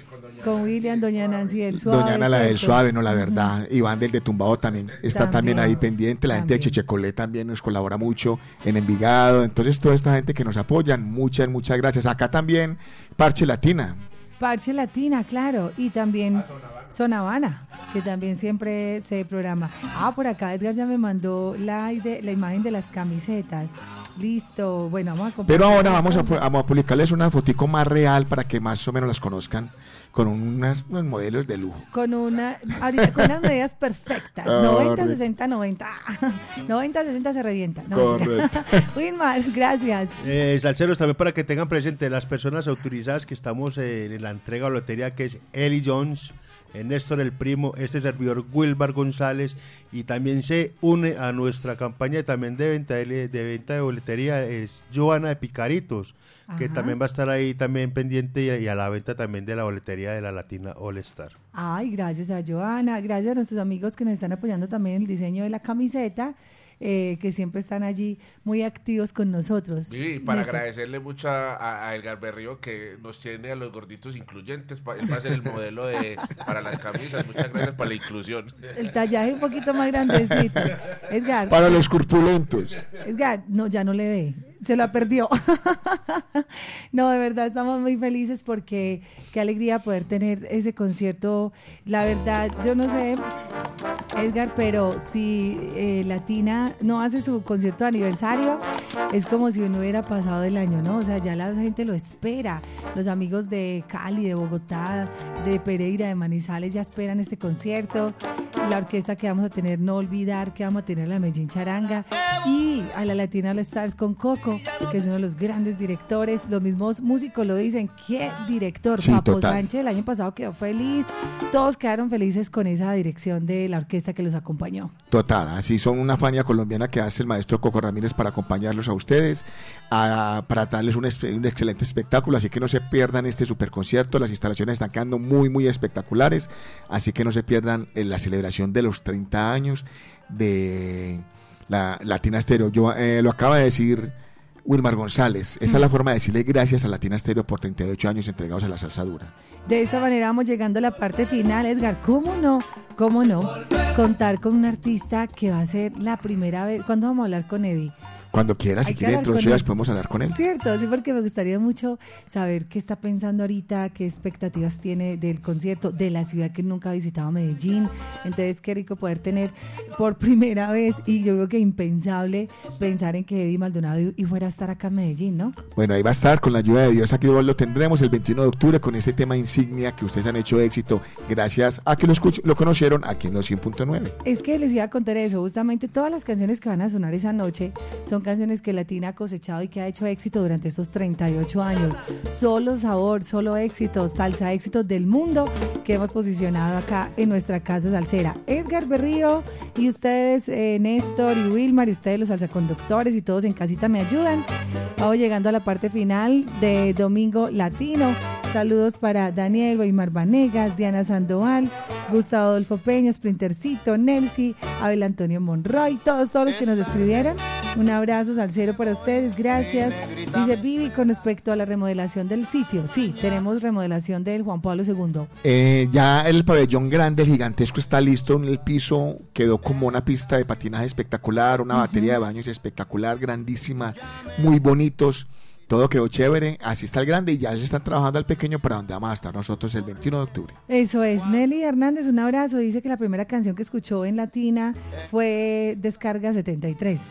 Con William, Doña Nancy del Suave. Doña Ana, la del suave, no la verdad. Iván del de Tumbado también está también, También, ahí pendiente. La gente de también. Chechecolé también nos colabora mucho en Envigado. Entonces, toda esta gente que nos apoyan, muchas, muchas gracias. Acá también, Parche Latina. Parche Latina, claro, y también Zona Habana, que también siempre se programa. Ah, por acá Edgar ya me mandó la, la imagen de las camisetas. Listo, bueno, vamos a compartir. Pero ahora vamos a, vamos a publicarles una fotico más real para que más o menos las conozcan con unas, unos modelos de lujo. Con una, ahorita, con unas medidas perfectas. 90, Correcto. 60, 90. 90, 60 se revienta. No, Correcto. Wilmar, gracias. Eh, salseros, también para que tengan presente las personas autorizadas que estamos eh, en la entrega de lotería, que es Eli Jones, Néstor el Primo, este servidor Wilbar González, y también se une a nuestra campaña también de venta de, de venta de boletería, es Joana de Picaritos, que también va a estar ahí también pendiente y, y a la venta también de la boletería de la Latina All Star. Ay, gracias a Joana, gracias a nuestros amigos que nos están apoyando también en el diseño de la camiseta, eh, que siempre están allí muy activos con nosotros. Vivi, para Néstor. agradecerle mucho a, a Edgar Berrío que nos tiene a los gorditos incluyentes. pa- Él va a ser el modelo de, para las camisas. Muchas gracias por la inclusión. El tallaje un poquito más grandecito. Edgar. Para los corpulentos. Edgar, no, ya no le dé. Se la perdió. no, de verdad estamos muy felices porque qué alegría poder tener ese concierto. La verdad, yo no sé, Edgar, pero si eh, Latina no hace su concierto de aniversario, es como si no hubiera pasado el año, ¿no? O sea, ya la gente lo espera. Los amigos de Cali, de Bogotá, de Pereira, de Manizales ya esperan este concierto. La orquesta que vamos a tener, no olvidar que vamos a tener la Medellín Charanga y a la Latina All Stars con Coco, que es uno de los grandes directores. Los mismos músicos lo dicen, qué director. Sí, Papo total. Sánchez el año pasado quedó feliz. Todos quedaron felices con esa dirección de la orquesta que los acompañó. Total, así son una fania colombiana que hace el maestro Coco Ramírez para acompañarlos a ustedes, a- para darles un, excelente espectáculo, así que no se pierdan este super concierto, las instalaciones están quedando muy, muy espectaculares, así que no se pierdan eh, la celebración de los 30 años de la Latina Stereo. Yo, eh, lo acaba de decir Wilmar González, esa es la forma de decirle gracias a Latina Stereo por 38 años entregados a la salsa dura. De esta manera vamos llegando a la parte final, Edgar. ¿Cómo no? ¿Cómo no? Contar con un artista que va a ser la primera vez. ¿Cuándo vamos a hablar con Eddie? Cuando quiera, si quiere dentro de podemos hablar con él. Cierto, sí, porque me gustaría mucho saber qué está pensando ahorita, qué expectativas tiene del concierto, de la ciudad que nunca ha visitado Medellín. Entonces, qué rico poder tener por primera vez, y yo creo que impensable pensar en que Eddie Maldonado y fuera a estar acá en Medellín, ¿no? Bueno, ahí va a estar con la ayuda de Dios. Aquí lo tendremos el 21 de octubre con este tema insignia que ustedes han hecho éxito gracias a que lo, lo conocieron aquí en los 100.9. Es que les iba a contar eso, justamente todas las canciones que van a sonar esa noche son canciones que Latina ha cosechado y que ha hecho éxito durante estos 38 años. Solo sabor, solo éxito, salsa éxitos del mundo que hemos posicionado acá en nuestra casa salsera. Edgar Berrío y ustedes, eh, Néstor y Wilmar y ustedes los salsaconductores y todos en casita me ayudan. Vamos llegando a la parte final de Domingo Latino. Saludos para Daniel Weimar Vanegas, Diana Sandoval, Gustavo Adolfo Peña, Splintercito, Nelsi, Abel Antonio Monroy, todos, todos los que nos escribieron. Un abrazo salsero para ustedes, gracias. Dice Vivi con respecto a la remodelación del sitio. Sí, tenemos remodelación del Juan Pablo II. Eh, ya el pabellón grande, el gigantesco, está listo en el piso. Quedó como una pista de patinaje espectacular, una batería de baños espectacular, grandísima, muy bonitos. Todo quedó chévere. Así está el grande y ya se están trabajando al pequeño para donde vamos a estar nosotros el 21 de octubre. Eso es, Nelly Hernández, un abrazo. Dice que la primera canción que escuchó en Latina fue Descarga 73.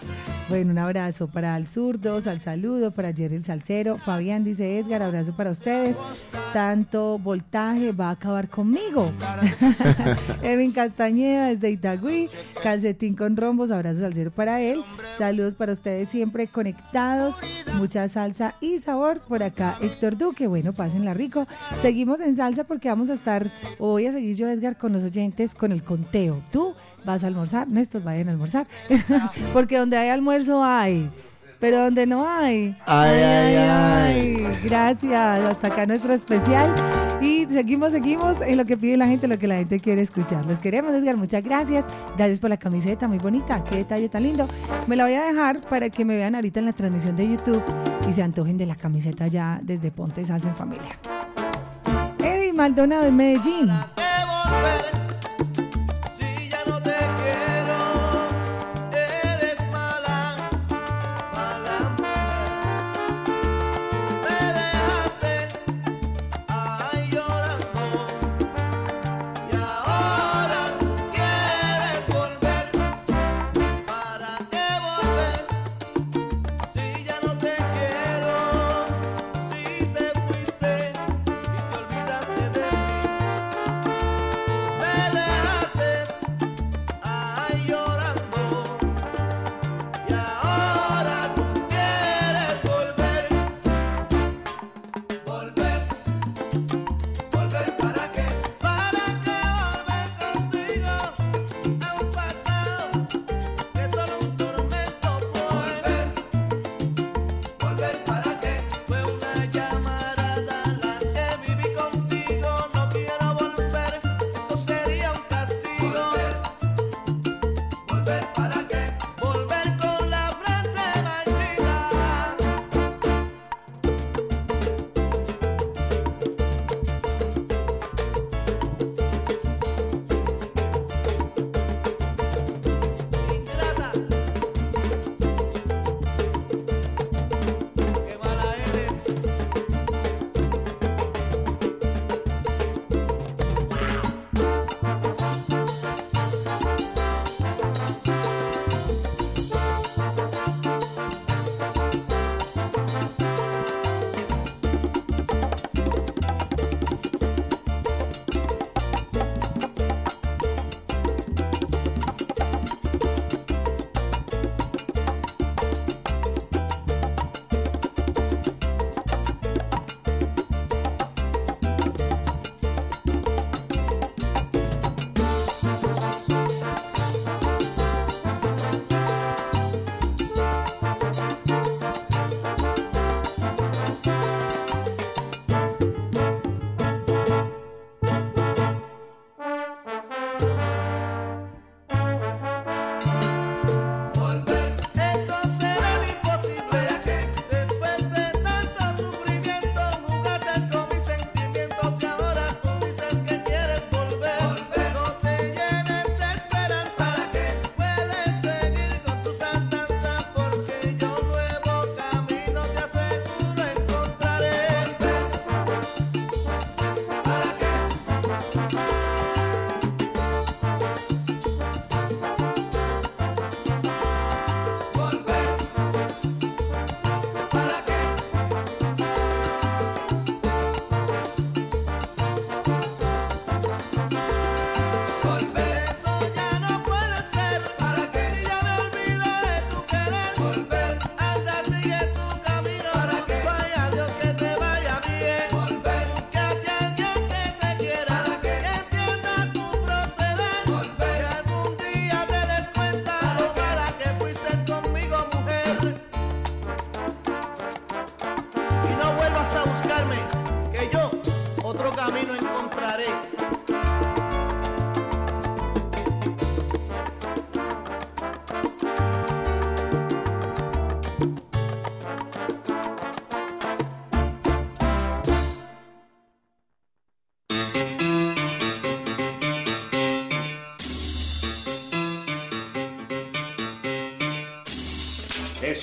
Bueno, un abrazo para el zurdo, al saludo, para Jerry el Salcero. Fabián dice Edgar, abrazo para ustedes. Tanto voltaje va a acabar conmigo. Evin Castañeda desde Itagüí, calcetín con rombos, abrazo salsero para él. Saludos para ustedes siempre conectados. Mucha salsa y sabor por acá. Héctor Duque, bueno, pásenla rico. Seguimos en salsa porque vamos a estar, voy a seguir yo, Edgar, con los oyentes con el conteo. Tú vas a almorzar, Néstor, vayan a almorzar. porque donde hay almuerzo hay. Pero donde no hay. Ay, ay, ay. Gracias. Hasta acá nuestro especial. Y seguimos, seguimos en lo que pide la gente, lo que la gente quiere escuchar. Los queremos, Edgar. Muchas gracias. Gracias por la camiseta, muy bonita. Qué detalle tan lindo. Me la voy a dejar para que me vean ahorita en la transmisión de YouTube y se antojen de la camiseta ya desde Ponte Salsa en Familia. Eddie Maldonado en Medellín.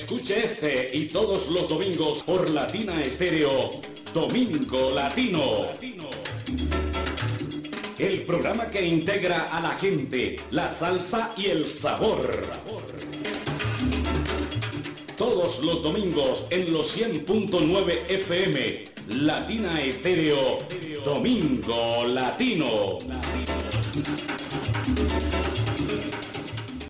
Escuche este y todos los domingos por Latina Estéreo, Domingo Latino. El programa que integra a la gente, la salsa y el sabor. Todos los domingos en los 100.9 FM, Latina Estéreo, Domingo Latino.